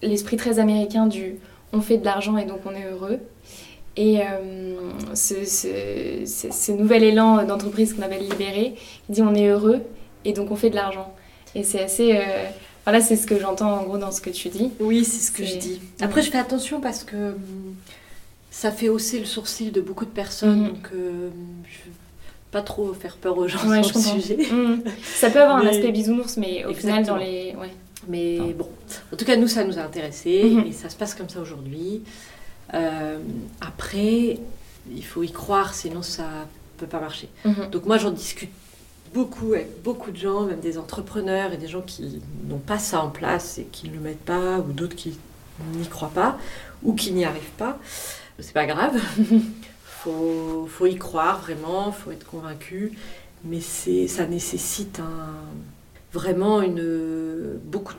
[SPEAKER 1] l'esprit très américain du on fait de l'argent et donc on est heureux. Et euh, ce, ce, ce, nouvel élan d'entreprise qu'on appelle libéré, il dit on est heureux et donc on fait de l'argent. Et c'est assez. Voilà, c'est ce que j'entends en gros dans ce que tu dis.
[SPEAKER 2] Oui, c'est ce que je dis. Après, je fais attention parce que hum, ça fait hausser le sourcil de beaucoup de personnes. Mhm. Donc, euh, je pas trop faire peur aux gens sur le sujet.
[SPEAKER 1] Mhm. Ça peut avoir un aspect bisounours, mais au final, dans les. Ouais.
[SPEAKER 2] Mais bon, en tout cas, nous, ça nous a intéressés mhm. et ça se passe comme ça aujourd'hui. Euh, après, il faut y croire, sinon ça peut pas marcher. Donc, moi, j'en discute beaucoup avec beaucoup de gens, même des entrepreneurs et des gens qui n'ont pas ça en place et qui ne le mettent pas, ou d'autres qui n'y croient pas, ou qui n'y arrivent pas c'est pas grave. faut, faut y croire vraiment, faut être convaincu. Mais c'est, ça nécessite un, vraiment une, beaucoup,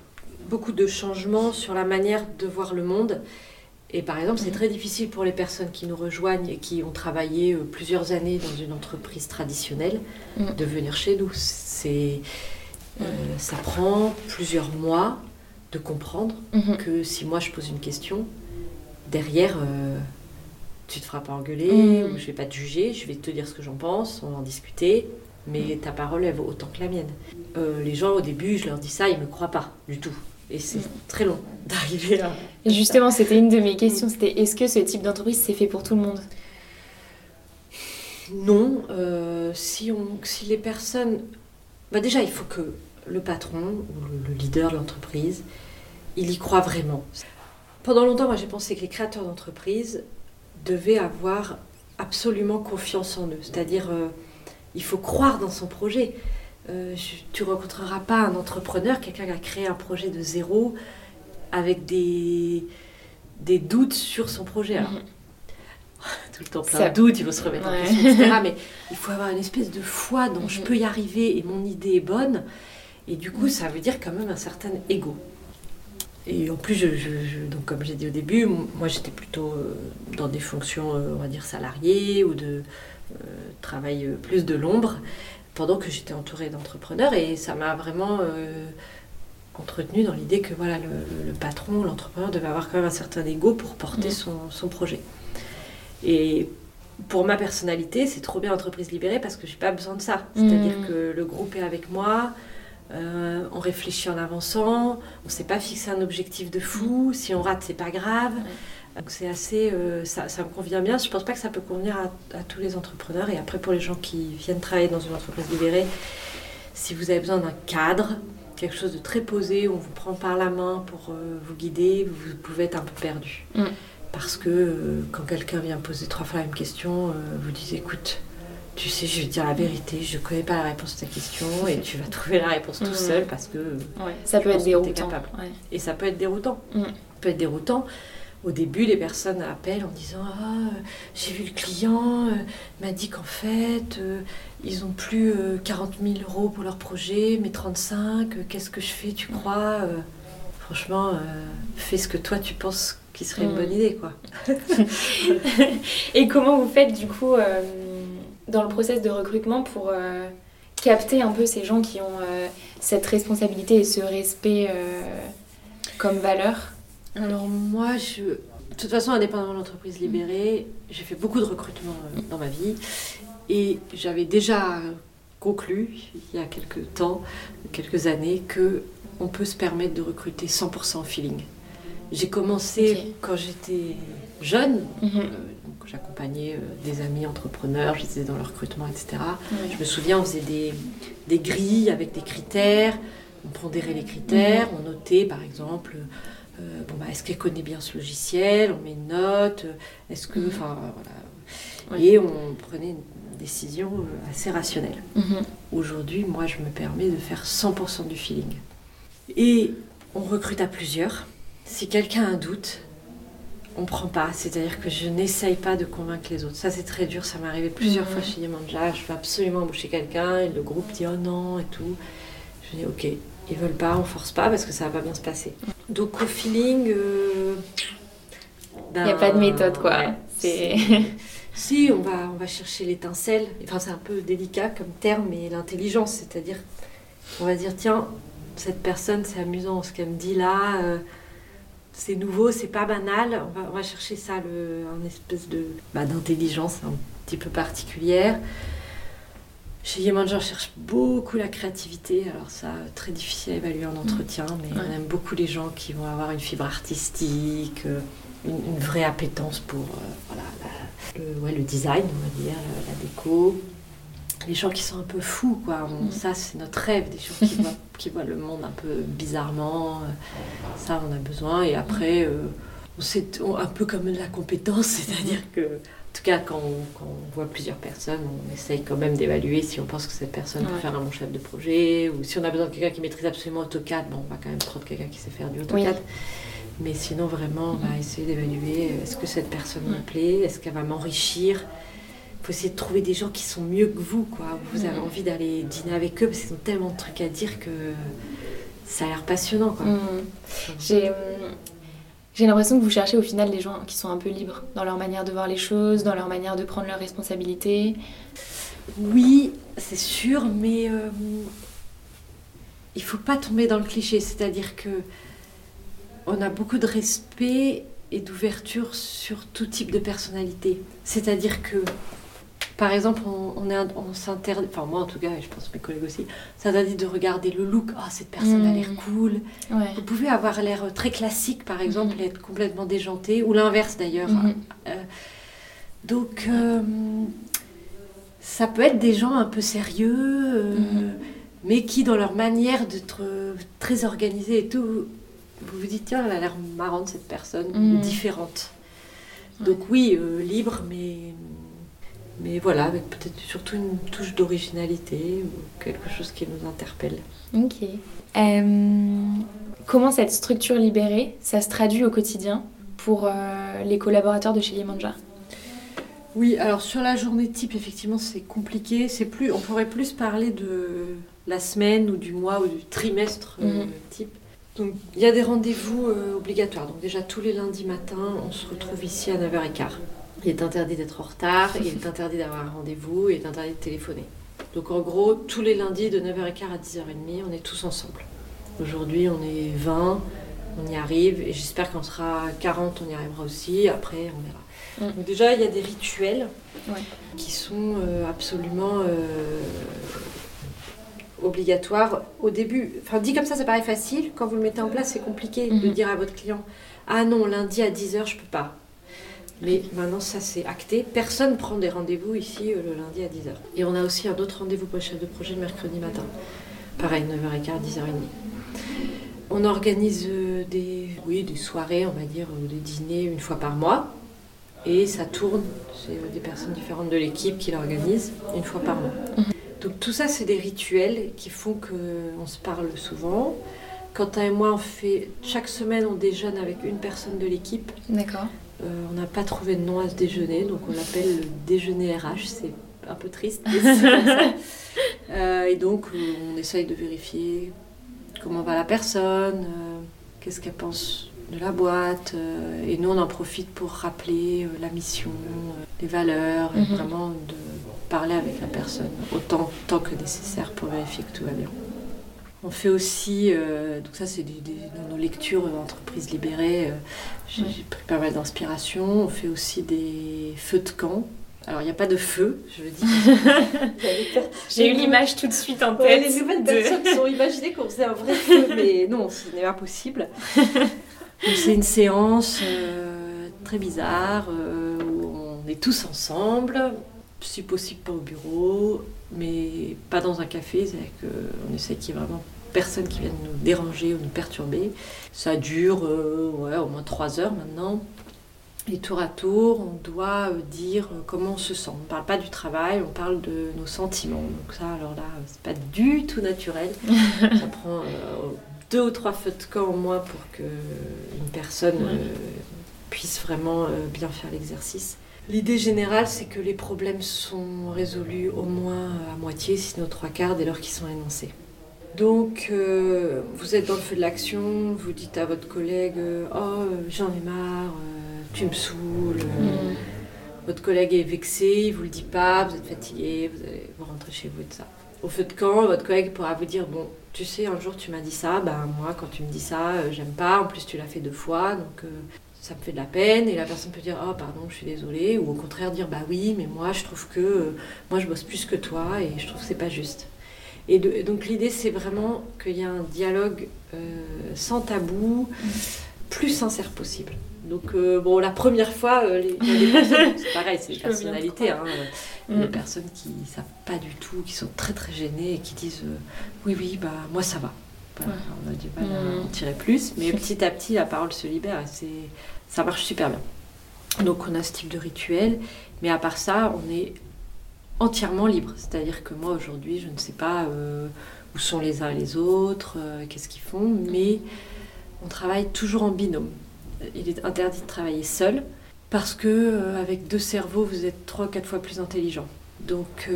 [SPEAKER 2] beaucoup de changements sur la manière de voir le monde. Et par exemple, c'est mhm. très difficile pour les personnes qui nous rejoignent et qui ont travaillé euh, plusieurs années dans une entreprise traditionnelle mhm. de venir chez nous. C'est, euh, ça prend plusieurs mois de comprendre mhm. que si moi je pose une question, derrière, euh, tu te feras pas engueuler, mm. ou je vais pas te juger, je vais te dire ce que j'en pense, on va en discuter, mais ta parole, elle vaut autant que la mienne. Euh, les gens, au début, je leur dis ça, ils me croient pas du tout. Et c'est mm. très long d'arriver là.
[SPEAKER 1] Et justement, c'était une de mes questions, c'était est-ce que ce type d'entreprise, c'est fait pour tout le monde?
[SPEAKER 2] Non. Euh, si, on, si les personnes... Bah déjà, il faut que le patron, ou le, le leader de l'entreprise, il y croit vraiment. Pendant longtemps, moi, j'ai pensé que les créateurs d'entreprise, devait avoir absolument confiance en eux. C'est-à-dire, euh, il faut croire dans son projet. Euh, tu ne rencontreras pas un entrepreneur, quelqu'un qui a créé un projet de zéro, avec des, des doutes sur son projet. Mhm. tout le temps plein de doutes, il faut se remettre en question, etc. Mais il faut avoir une espèce de foi dont je mhm. peux y arriver et mon idée est bonne. Et du coup, mhm. ça veut dire quand même un certain ego. Et en plus, je, donc comme j'ai dit au début, moi j'étais plutôt euh, dans des fonctions, euh, on va dire, salariées ou de euh, travail plus de l'ombre, pendant que j'étais entourée d'entrepreneurs. Et ça m'a vraiment entretenu dans l'idée que voilà, le, patron, l'entrepreneur devait avoir quand même un certain ego pour porter mmh. son, projet. Et pour ma personnalité, c'est trop bien entreprise libérée parce que j'ai pas besoin de ça. C'est-à-dire mmh. que le groupe est avec moi, euh, on réfléchit en avançant, on ne s'est pas fixé un objectif de fou, si on rate, c'est pas grave. Donc c'est assez, euh, ça, me convient bien. Je pense pas que ça peut convenir à, tous les entrepreneurs. Et après, pour les gens qui viennent travailler dans une entreprise libérée, si vous avez besoin d'un cadre, quelque chose de très posé, où on vous prend par la main pour euh, vous guider, vous pouvez être un peu perdu. Mm. Parce que quand quelqu'un vient poser trois fois la même question, vous dites écoute, tu sais, je vais te dire la vérité, je ne connais pas la réponse à ta question et tu vas trouver la réponse tout seul parce que
[SPEAKER 1] ça peut être déroutant.
[SPEAKER 2] Et ça peut être déroutant. Mm. Ça peut être déroutant. Au début, les personnes appellent en disant Ah, j'ai vu le client, euh, m'a dit qu'en fait, euh, ils ont plus 40 euh, 000 euros pour leur projet, mais 35, qu'est-ce que je fais, tu crois Franchement, fais ce que toi tu penses qui serait une bonne idée, quoi.
[SPEAKER 1] et comment vous faites du coup dans le process de recrutement pour euh, capter un peu ces gens qui ont euh, cette responsabilité et ce respect euh, comme valeur
[SPEAKER 2] Alors moi, je... de toute façon, indépendamment de l'entreprise libérée, j'ai fait beaucoup de recrutement dans ma vie et j'avais déjà conclu il y a quelques temps, quelques années, que on peut se permettre de recruter 100% en feeling. J'ai commencé quand j'étais jeune, mhm. euh, j'accompagnais euh, des amis entrepreneurs, j'étais dans le recrutement, etc. Je me souviens, on faisait des, des, grilles avec des critères, on pondérait les critères, mhm. on notait par exemple, euh, bon, bah, est-ce qu'elle connaît bien ce logiciel, on met une note, est-ce que, mhm. enfin voilà. Et on prenait une décision assez rationnelle. Aujourd'hui, moi, je me permets de faire 100% du feeling. Et on recrute à plusieurs. Si quelqu'un a un doute, on prend pas. C'est-à-dire que je n'essaye pas de convaincre les autres. Ça, c'est très dur. Ça m'est arrivé plusieurs fois chez Yamanja. Je veux absolument embaucher quelqu'un et le groupe dit oh non et tout. Je dis ok, ils veulent pas, on force pas parce que ça va pas bien se passer. Donc au feeling.
[SPEAKER 1] Euh, Il n'y a pas de méthode quoi.
[SPEAKER 2] C'est. si, on va, on va chercher l'étincelle. Enfin, c'est un peu délicat comme terme, mais l'intelligence, c'est-à-dire, on va dire, tiens, cette personne, c'est amusant ce qu'elle me dit là. Euh, c'est nouveau, c'est pas banal. On va, chercher ça, le, un espèce de bah, d'intelligence un petit peu particulière. Chez Yeman, je cherche beaucoup la créativité. Alors ça, très difficile à évaluer en entretien, mais on aime beaucoup les gens qui vont avoir une fibre artistique, euh, une, vraie appétence pour euh, voilà, le, ouais, le, design, on va dire, la déco les gens qui sont un peu fous, quoi. Mm. Ça, c'est notre rêve, des gens qui voient, qui voient, le monde un peu bizarrement. Euh, ça, on a besoin. Et après, euh, on sait un peu comme la compétence, c'est-à-dire que, en tout cas, quand on, voit plusieurs personnes, on essaye quand même d'évaluer si on pense que cette personne peut faire un bon chef de projet, ou si on a besoin de quelqu'un qui maîtrise absolument AutoCAD, bon, on va quand même prendre quelqu'un qui sait faire du AutoCAD. Mais sinon, vraiment, on va essayer d'évaluer euh, est-ce que cette personne me plaît, est-ce qu'elle va m'enrichir faut essayer de trouver des gens qui sont mieux que vous, quoi. Vous avez mm. envie d'aller dîner avec eux parce qu'ils ont tellement de trucs à dire que ça a l'air passionnant, quoi. Mm.
[SPEAKER 1] J'ai, j'ai l'impression que vous cherchez au final des gens qui sont un peu libres dans leur manière de voir les choses, dans leur manière de prendre leurs responsabilités.
[SPEAKER 2] Oui, c'est sûr, mais euh, il faut pas tomber dans le cliché. C'est-à-dire que on a beaucoup de respect et d'ouverture sur tout type de personnalité. C'est-à-dire que par exemple, on, est, on s'interdit, enfin moi en tout cas, et je pense mes collègues aussi, s'interdit de regarder le look. Oh, cette personne a l'air mm. cool. Vous pouvez avoir l'air très classique, par exemple, mm-hmm. et être complètement déjanté, ou l'inverse d'ailleurs. Mm-hmm. Euh, donc, euh, ça peut être des gens un peu sérieux, euh, mais qui, dans leur manière d'être très organisés et tout, vous vous dites, tiens, elle a l'air marrante cette personne, différente. Donc oui, libre, mais mais voilà, avec peut-être surtout une touche d'originalité ou quelque chose qui nous interpelle.
[SPEAKER 1] Ok. Euh, comment cette structure libérée, ça se traduit au quotidien pour euh, les collaborateurs de chez Limanja
[SPEAKER 2] Oui, alors sur la journée type, effectivement, c'est compliqué. C'est plus, on pourrait plus parler de la semaine ou du mois ou du trimestre euh, mhm. type. Donc, il y a des rendez-vous obligatoires. Donc, déjà, tous les lundis matins, on se retrouve ici à 9h15. Il est interdit d'être en retard, il est interdit d'avoir un rendez-vous, il est interdit de téléphoner. Donc en gros, tous les lundis de 9h15 à 10h30, on est tous ensemble. Aujourd'hui, on est 20, on y arrive, et j'espère qu'on sera 40, on y arrivera aussi, après on verra. Mm. Donc déjà, il y a des rituels qui sont euh, absolument euh, obligatoires. Au début, enfin dit comme ça, ça paraît facile, quand vous le mettez en place, c'est compliqué de mm-hmm. dire à votre client, ah non, lundi à 10h, je peux pas. Mais maintenant, ça c'est acté. Personne prend des rendez-vous ici euh, le lundi à 10h. Et on a aussi un autre rendez-vous pour le chef de projet le mercredi matin. Pareil, 9h15, 10h30. On organise euh, des, oui, des soirées, on va dire, ou des dîners une fois par mois. Et ça tourne, c'est euh, des personnes différentes de l'équipe qui l'organisent une fois par mois. Mhm. Donc tout ça, c'est des rituels qui font qu'on se parle souvent. Quentin et moi, on fait chaque semaine, on déjeune avec une personne de l'équipe.
[SPEAKER 1] D'accord.
[SPEAKER 2] Euh, on n'a pas trouvé de nom à ce déjeuner, donc on l'appelle le déjeuner RH. C'est un peu triste. euh, et donc, on essaye de vérifier comment va la personne, euh, qu'est-ce qu'elle pense de la boîte. Euh, et nous, on en profite pour rappeler la mission, les valeurs, et mhm. vraiment de parler avec la personne autant, tant que nécessaire pour vérifier que tout va bien. On fait aussi, euh, donc ça c'est dans nos lectures d'entreprises libérées, euh, j'ai pris pas mal d'inspiration. On fait aussi des feux de camp Alors, il n'y a pas de feu, je le dis.
[SPEAKER 1] J'ai eu l'image tout de suite en tête.
[SPEAKER 2] les nouvelles personnes sont imaginées qu'on faisait un vrai feu, mais non, ce n'est pas possible. C'est une séance euh, très bizarre euh, où on est tous ensemble, si possible pas au bureau, mais pas dans un café, c'est-à-dire qu'on essaie qu'il y ait vraiment personne qui vienne nous déranger ou nous perturber. Ça dure euh, ouais, au moins trois heures maintenant. Et tour à tour, on doit dire comment on se sent. On ne parle pas du travail, on parle de nos sentiments. Donc ça, alors là, c'est pas du tout naturel. ça prend deux ou trois feux de camp au moins pour qu'une personne puisse vraiment bien faire l'exercice. L'idée générale, c'est que les problèmes sont résolus au moins à moitié, sinon trois quarts, dès lors qu'ils sont énoncés. Donc, euh, vous êtes dans le feu de l'action, vous dites à votre collègue euh, Oh, j'en ai marre, euh, tu me saoules. Mm. Votre collègue est vexé, il vous le dit pas, vous êtes fatigué, vous allez vous rentrer chez vous et tout ça. Au feu de camp, votre collègue pourra vous dire Bon, tu sais, un jour tu m'as dit ça, ben moi, quand tu me dis ça, j'aime pas, en plus tu l'as fait deux fois, donc ça me fait de la peine et la personne peut dire oh pardon je suis désolée ou au contraire dire bah oui mais moi je trouve que euh, moi je bosse plus que toi et je trouve que c'est pas juste et, donc l'idée c'est vraiment qu'il y a un dialogue euh, sans tabou plus sincère possible. Donc euh, bon la première fois les, personnes c'est pareil c'est les personnalités hein, mm. les personnes qui savent pas du tout qui sont très très gênées et qui disent oui oui bah moi ça va. On a du mal à en tirer plus, mais petit à petit, la parole se libère et ça marche super bien. Donc on a ce type de rituel, mais à part ça, on est entièrement libre. C'est-à-dire que moi aujourd'hui, je ne sais pas euh, où sont les uns et les autres, euh, qu'est-ce qu'ils font, mais on travaille toujours en binôme. Il est interdit de travailler seul parce que euh, avec deux cerveaux, vous êtes trois quatre fois plus intelligent. Donc,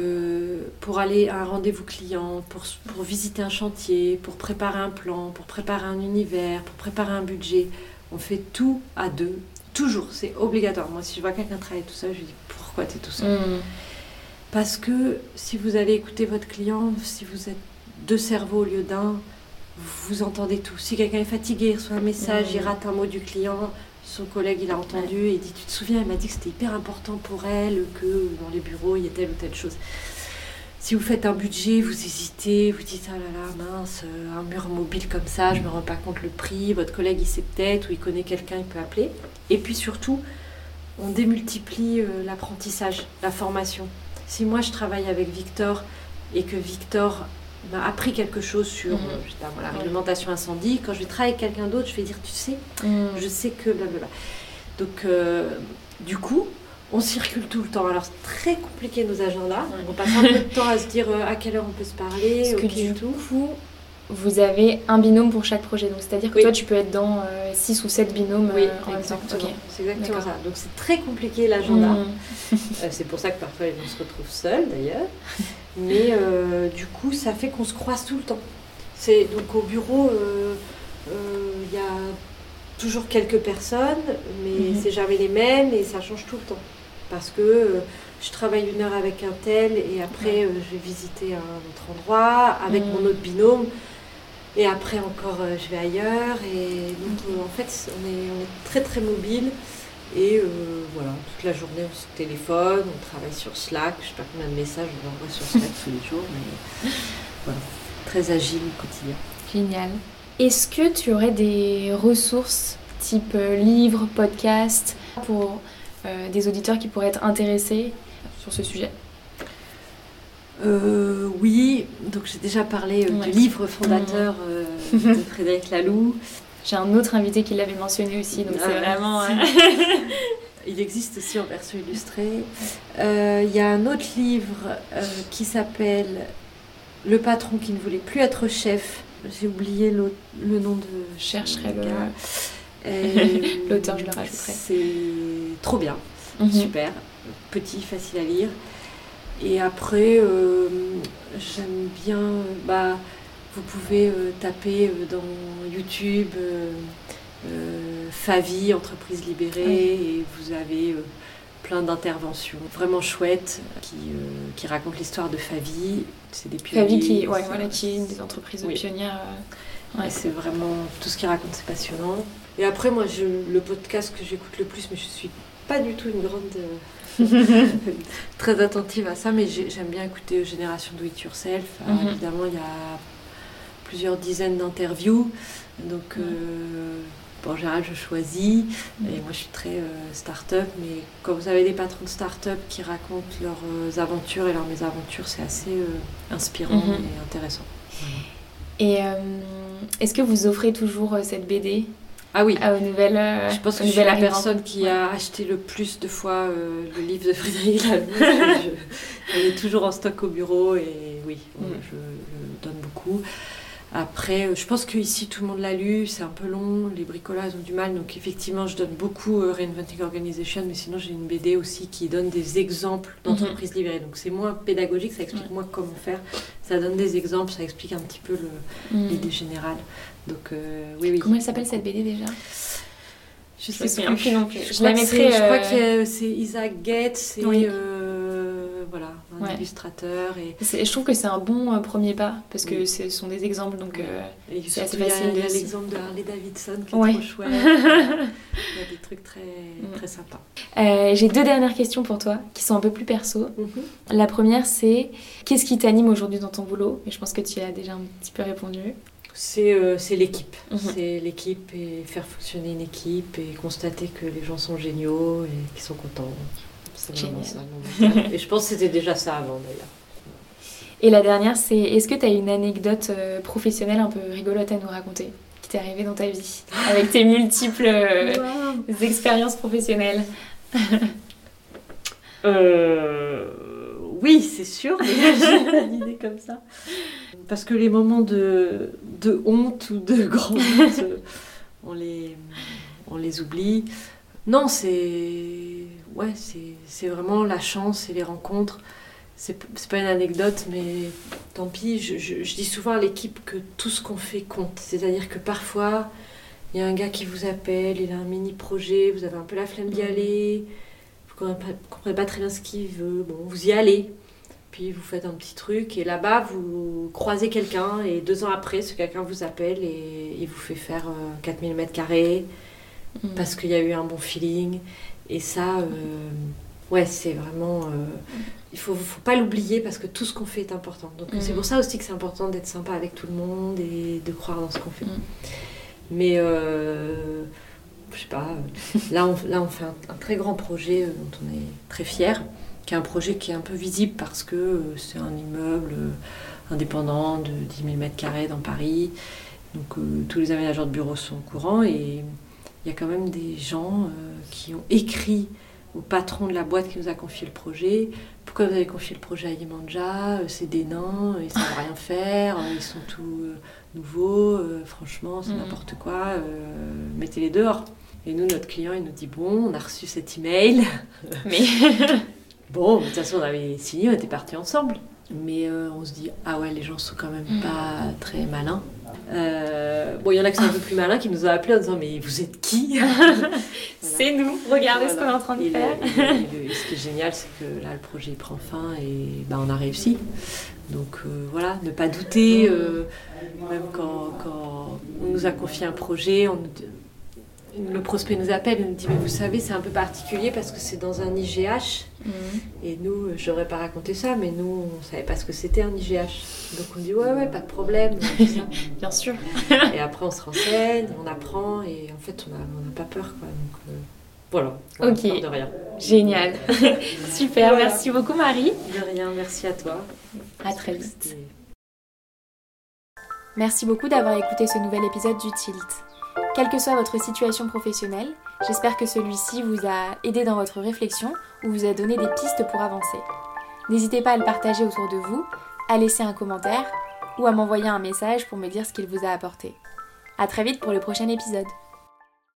[SPEAKER 2] pour aller à un rendez-vous client, pour, visiter un chantier, pour préparer un plan, pour préparer un univers, pour préparer un budget, on fait tout à deux. Toujours, c'est obligatoire. Moi, si je vois quelqu'un travailler tout seul, je lui dis pourquoi tu es tout seul? Mm. Parce que si vous allez écouter votre client, si vous êtes deux cerveaux au lieu d'un, vous entendez tout. Si quelqu'un est fatigué, il reçoit un message, il rate un mot du client, son collègue, il a entendu et il dit Tu te souviens, elle m'a dit que c'était hyper important pour elle, que dans les bureaux, il y a telle ou telle chose. Si vous faites un budget, vous hésitez, vous dites Ah là là, mince, un mur mobile comme ça, je me rends pas compte le prix, votre collègue, il sait peut-être, ou il connaît quelqu'un, il peut appeler. Et puis surtout, on démultiplie euh, l'apprentissage, la formation. Si moi, je travaille avec Victor et que Victor m'a appris quelque chose sur mhm. euh, la réglementation incendie. Quand je vais travailler avec quelqu'un d'autre, je vais dire, tu sais, mhm. je sais que blablabla. Donc, euh, du coup, on circule tout le temps. Alors, c'est très compliqué nos agendas. On passe un peu de temps à se dire euh, à quelle heure on peut se parler.
[SPEAKER 1] Parce que du tout. coup, vous avez un binôme pour chaque projet. Donc, c'est-à-dire que toi, tu peux être dans 6 ou 7 binômes
[SPEAKER 2] oui, en même temps. C'est exactement ça. Donc, c'est très compliqué l'agenda. Mhm. c'est pour ça que parfois, les gens se retrouvent seuls, d'ailleurs. Mais euh, du coup, ça fait qu'on se croise tout le temps. C'est donc au bureau, euh, euh, il y a toujours quelques personnes, mais mhm. c'est jamais les mêmes et ça change tout le temps. Parce que je travaille une heure avec un tel et après je vais visiter un autre endroit avec mhm. mon autre binôme. Et après encore, je vais ailleurs. Et donc, en fait, on est, on est, très très mobile. Et euh, voilà, toute la journée on se téléphone, on travaille sur Slack, je sais pas combien de messages on envoie sur Slack tous les jours, mais voilà, très agile au quotidien.
[SPEAKER 1] Génial. Est-ce que tu aurais des ressources type euh, livres, podcasts pour euh, des auditeurs qui pourraient être intéressés sur ce sujet?
[SPEAKER 2] Oui, donc j'ai déjà parlé du livre fondateur de Frédéric Laloux.
[SPEAKER 1] J'ai un autre invité qui l'avait mentionné aussi, donc c'est ah, vraiment. Euh,
[SPEAKER 2] il existe aussi en version illustrée. Euh, il y a un autre livre euh, qui s'appelle Le patron qui ne voulait plus être chef. J'ai oublié le, nom de.
[SPEAKER 1] chercherai L'auteur, je le rajouterai.
[SPEAKER 2] C'est trop bien, mhm. super, petit, facile à lire. Et après, j'aime bien. Bah, vous pouvez euh, taper euh, dans YouTube euh, Favi, entreprise libérée, et vous avez plein d'interventions vraiment chouettes qui, qui racontent l'histoire de Favi.
[SPEAKER 1] C'est des pionniers. Favi qui, ouais, voilà, qui est des entreprises pionnières.
[SPEAKER 2] C'est vraiment tout ce qu'il raconte, c'est passionnant. Et après, moi, je, le podcast que j'écoute le plus, mais je suis pas du tout une grande. très attentive à ça, mais j'aime bien écouter Génération Do It Yourself. Mhm. Évidemment, il y a plusieurs dizaines d'interviews. Donc, en général, je choisis. Et moi, je suis très euh, start-up. Mais quand vous avez des patrons de start-up qui racontent leurs euh, aventures et leurs mésaventures, c'est assez euh, inspirant mhm. et intéressant.
[SPEAKER 1] Et est-ce que vous offrez toujours cette BD
[SPEAKER 2] ah oui.
[SPEAKER 1] aux nouvelles,
[SPEAKER 2] je pense que c'est la personne qui a acheté le plus de fois le livre de Frédéric Laloux. elle est toujours en stock au bureau et oui, mm. je, je, donne beaucoup. Après, euh, je pense qu'ici tout le monde l'a lu, c'est un peu long, les bricolages ont du mal, donc effectivement je donne beaucoup euh, Reinventing Organization, mais sinon j'ai une BD aussi qui donne des exemples d'entreprises mhm. libérées, donc c'est moins pédagogique, ça explique moins comment faire, ça donne des exemples, ça explique un petit peu mhm. l'idée générale. Donc euh, oui, oui.
[SPEAKER 1] Comment elle s'appelle cette BD déjà?
[SPEAKER 2] Je, sais plus. non plus. Je, la mettrai. Je crois que c'est Isaac Gates et voilà, un illustrateur. Et...
[SPEAKER 1] je trouve que c'est un bon euh, premier pas parce que ce sont des exemples donc euh, c'est assez facile.
[SPEAKER 2] Il y a, l'exemple de Harley Davidson qui est trop chouette. il y a des trucs très, mm. très sympas.
[SPEAKER 1] Euh, j'ai deux dernières questions pour toi qui sont un peu plus perso. Mm-hmm. La première c'est qu'est-ce qui t'anime aujourd'hui dans ton boulot? Et je pense que tu as déjà un petit peu répondu.
[SPEAKER 2] C'est l'équipe. Mm-hmm. C'est l'équipe et faire fonctionner une équipe et constater que les gens sont géniaux et qu'ils sont contents. Et je pense que c'était déjà ça avant d'ailleurs.
[SPEAKER 1] Et la dernière, c'est est-ce que tu as une anecdote euh, professionnelle un peu rigolote à nous raconter qui t'est arrivée dans ta vie avec tes multiples euh, expériences professionnelles?
[SPEAKER 2] Euh, Oui, c'est sûr, j'ai une idée comme ça. Parce que les moments de, de honte ou de grande honte, on les, on les oublie. Non, c'est ouais, c'est vraiment la chance et les rencontres. C'est pas une anecdote, mais tant pis. Je, dis souvent à l'équipe que tout ce qu'on fait compte. C'est-à-dire que parfois, il y a un gars qui vous appelle, il a un mini projet, vous avez un peu la flemme d'y mm. aller, vous ne comprenez pas très bien ce qu'il veut. Bon, vous y allez. Puis vous faites un petit truc et là-bas vous croisez quelqu'un et deux ans après ce quelqu'un vous appelle et il vous fait faire 4000 euh, mètres carrés mm. parce qu'il y a eu un bon feeling et ça, euh, ouais, c'est vraiment. Euh, il faut, faut pas l'oublier parce que tout ce qu'on fait est important. Donc c'est mm. pour ça aussi que c'est important d'être sympa avec tout le monde et de croire dans ce qu'on fait. Mm. Mais euh, je sais pas, là on, là on fait un, très grand projet dont on est très fier, qui est un projet qui est un peu visible parce que c'est un immeuble indépendant de 10 000 m2 dans Paris. Donc tous les aménageurs de bureaux sont au courant et il y a quand même des gens euh, qui ont écrit au patron de la boîte qui nous a confié le projet. Pourquoi vous avez confié le projet à Yemanja? Euh, C'est des nains, ils ne savent rien faire, euh, ils sont tout nouveaux, franchement, c'est mm. n'importe quoi, mettez-les dehors. Et nous, notre client, il nous dit Bon, on a reçu cet email. Mais. bon, de toute façon, on avait signé, on était partis ensemble. Mais on se dit Ah ouais, les gens sont quand même mm. pas très malins. Euh, bon, il y en a qui sont un peu plus malins qui nous ont appelés en disant Mais vous êtes qui
[SPEAKER 1] C'est nous, regardez ce qu'on est en train de faire.
[SPEAKER 2] ce qui est génial, c'est que là, le projet prend fin et bah, on a réussi. Donc euh, voilà, ne pas douter, euh, même quand, quand, on nous a confié un projet, on, le prospect nous appelle et nous dit Mais vous savez, c'est un peu particulier parce que c'est dans un IGH. Mhm. Et nous, j'aurais pas raconté ça, mais nous, on savait pas ce que c'était un IGH. Donc on dit Ouais, ouais, pas de problème.
[SPEAKER 1] Bien sûr.
[SPEAKER 2] et après, on se renseigne, on apprend et en fait, on n'a on a pas peur. Quoi. Donc euh, voilà.
[SPEAKER 1] Ok. De rien. Génial. Super. Merci beaucoup, Marie.
[SPEAKER 2] De rien. Merci à toi.
[SPEAKER 1] À très vite. Merci beaucoup d'avoir écouté ce nouvel épisode du Tilt. Quelle que soit votre situation professionnelle, j'espère que celui-ci vous a aidé dans votre réflexion ou vous a donné des pistes pour avancer. N'hésitez pas à le partager autour de vous, à laisser un commentaire ou à m'envoyer un message pour me dire ce qu'il vous a apporté. A très vite pour le prochain épisode.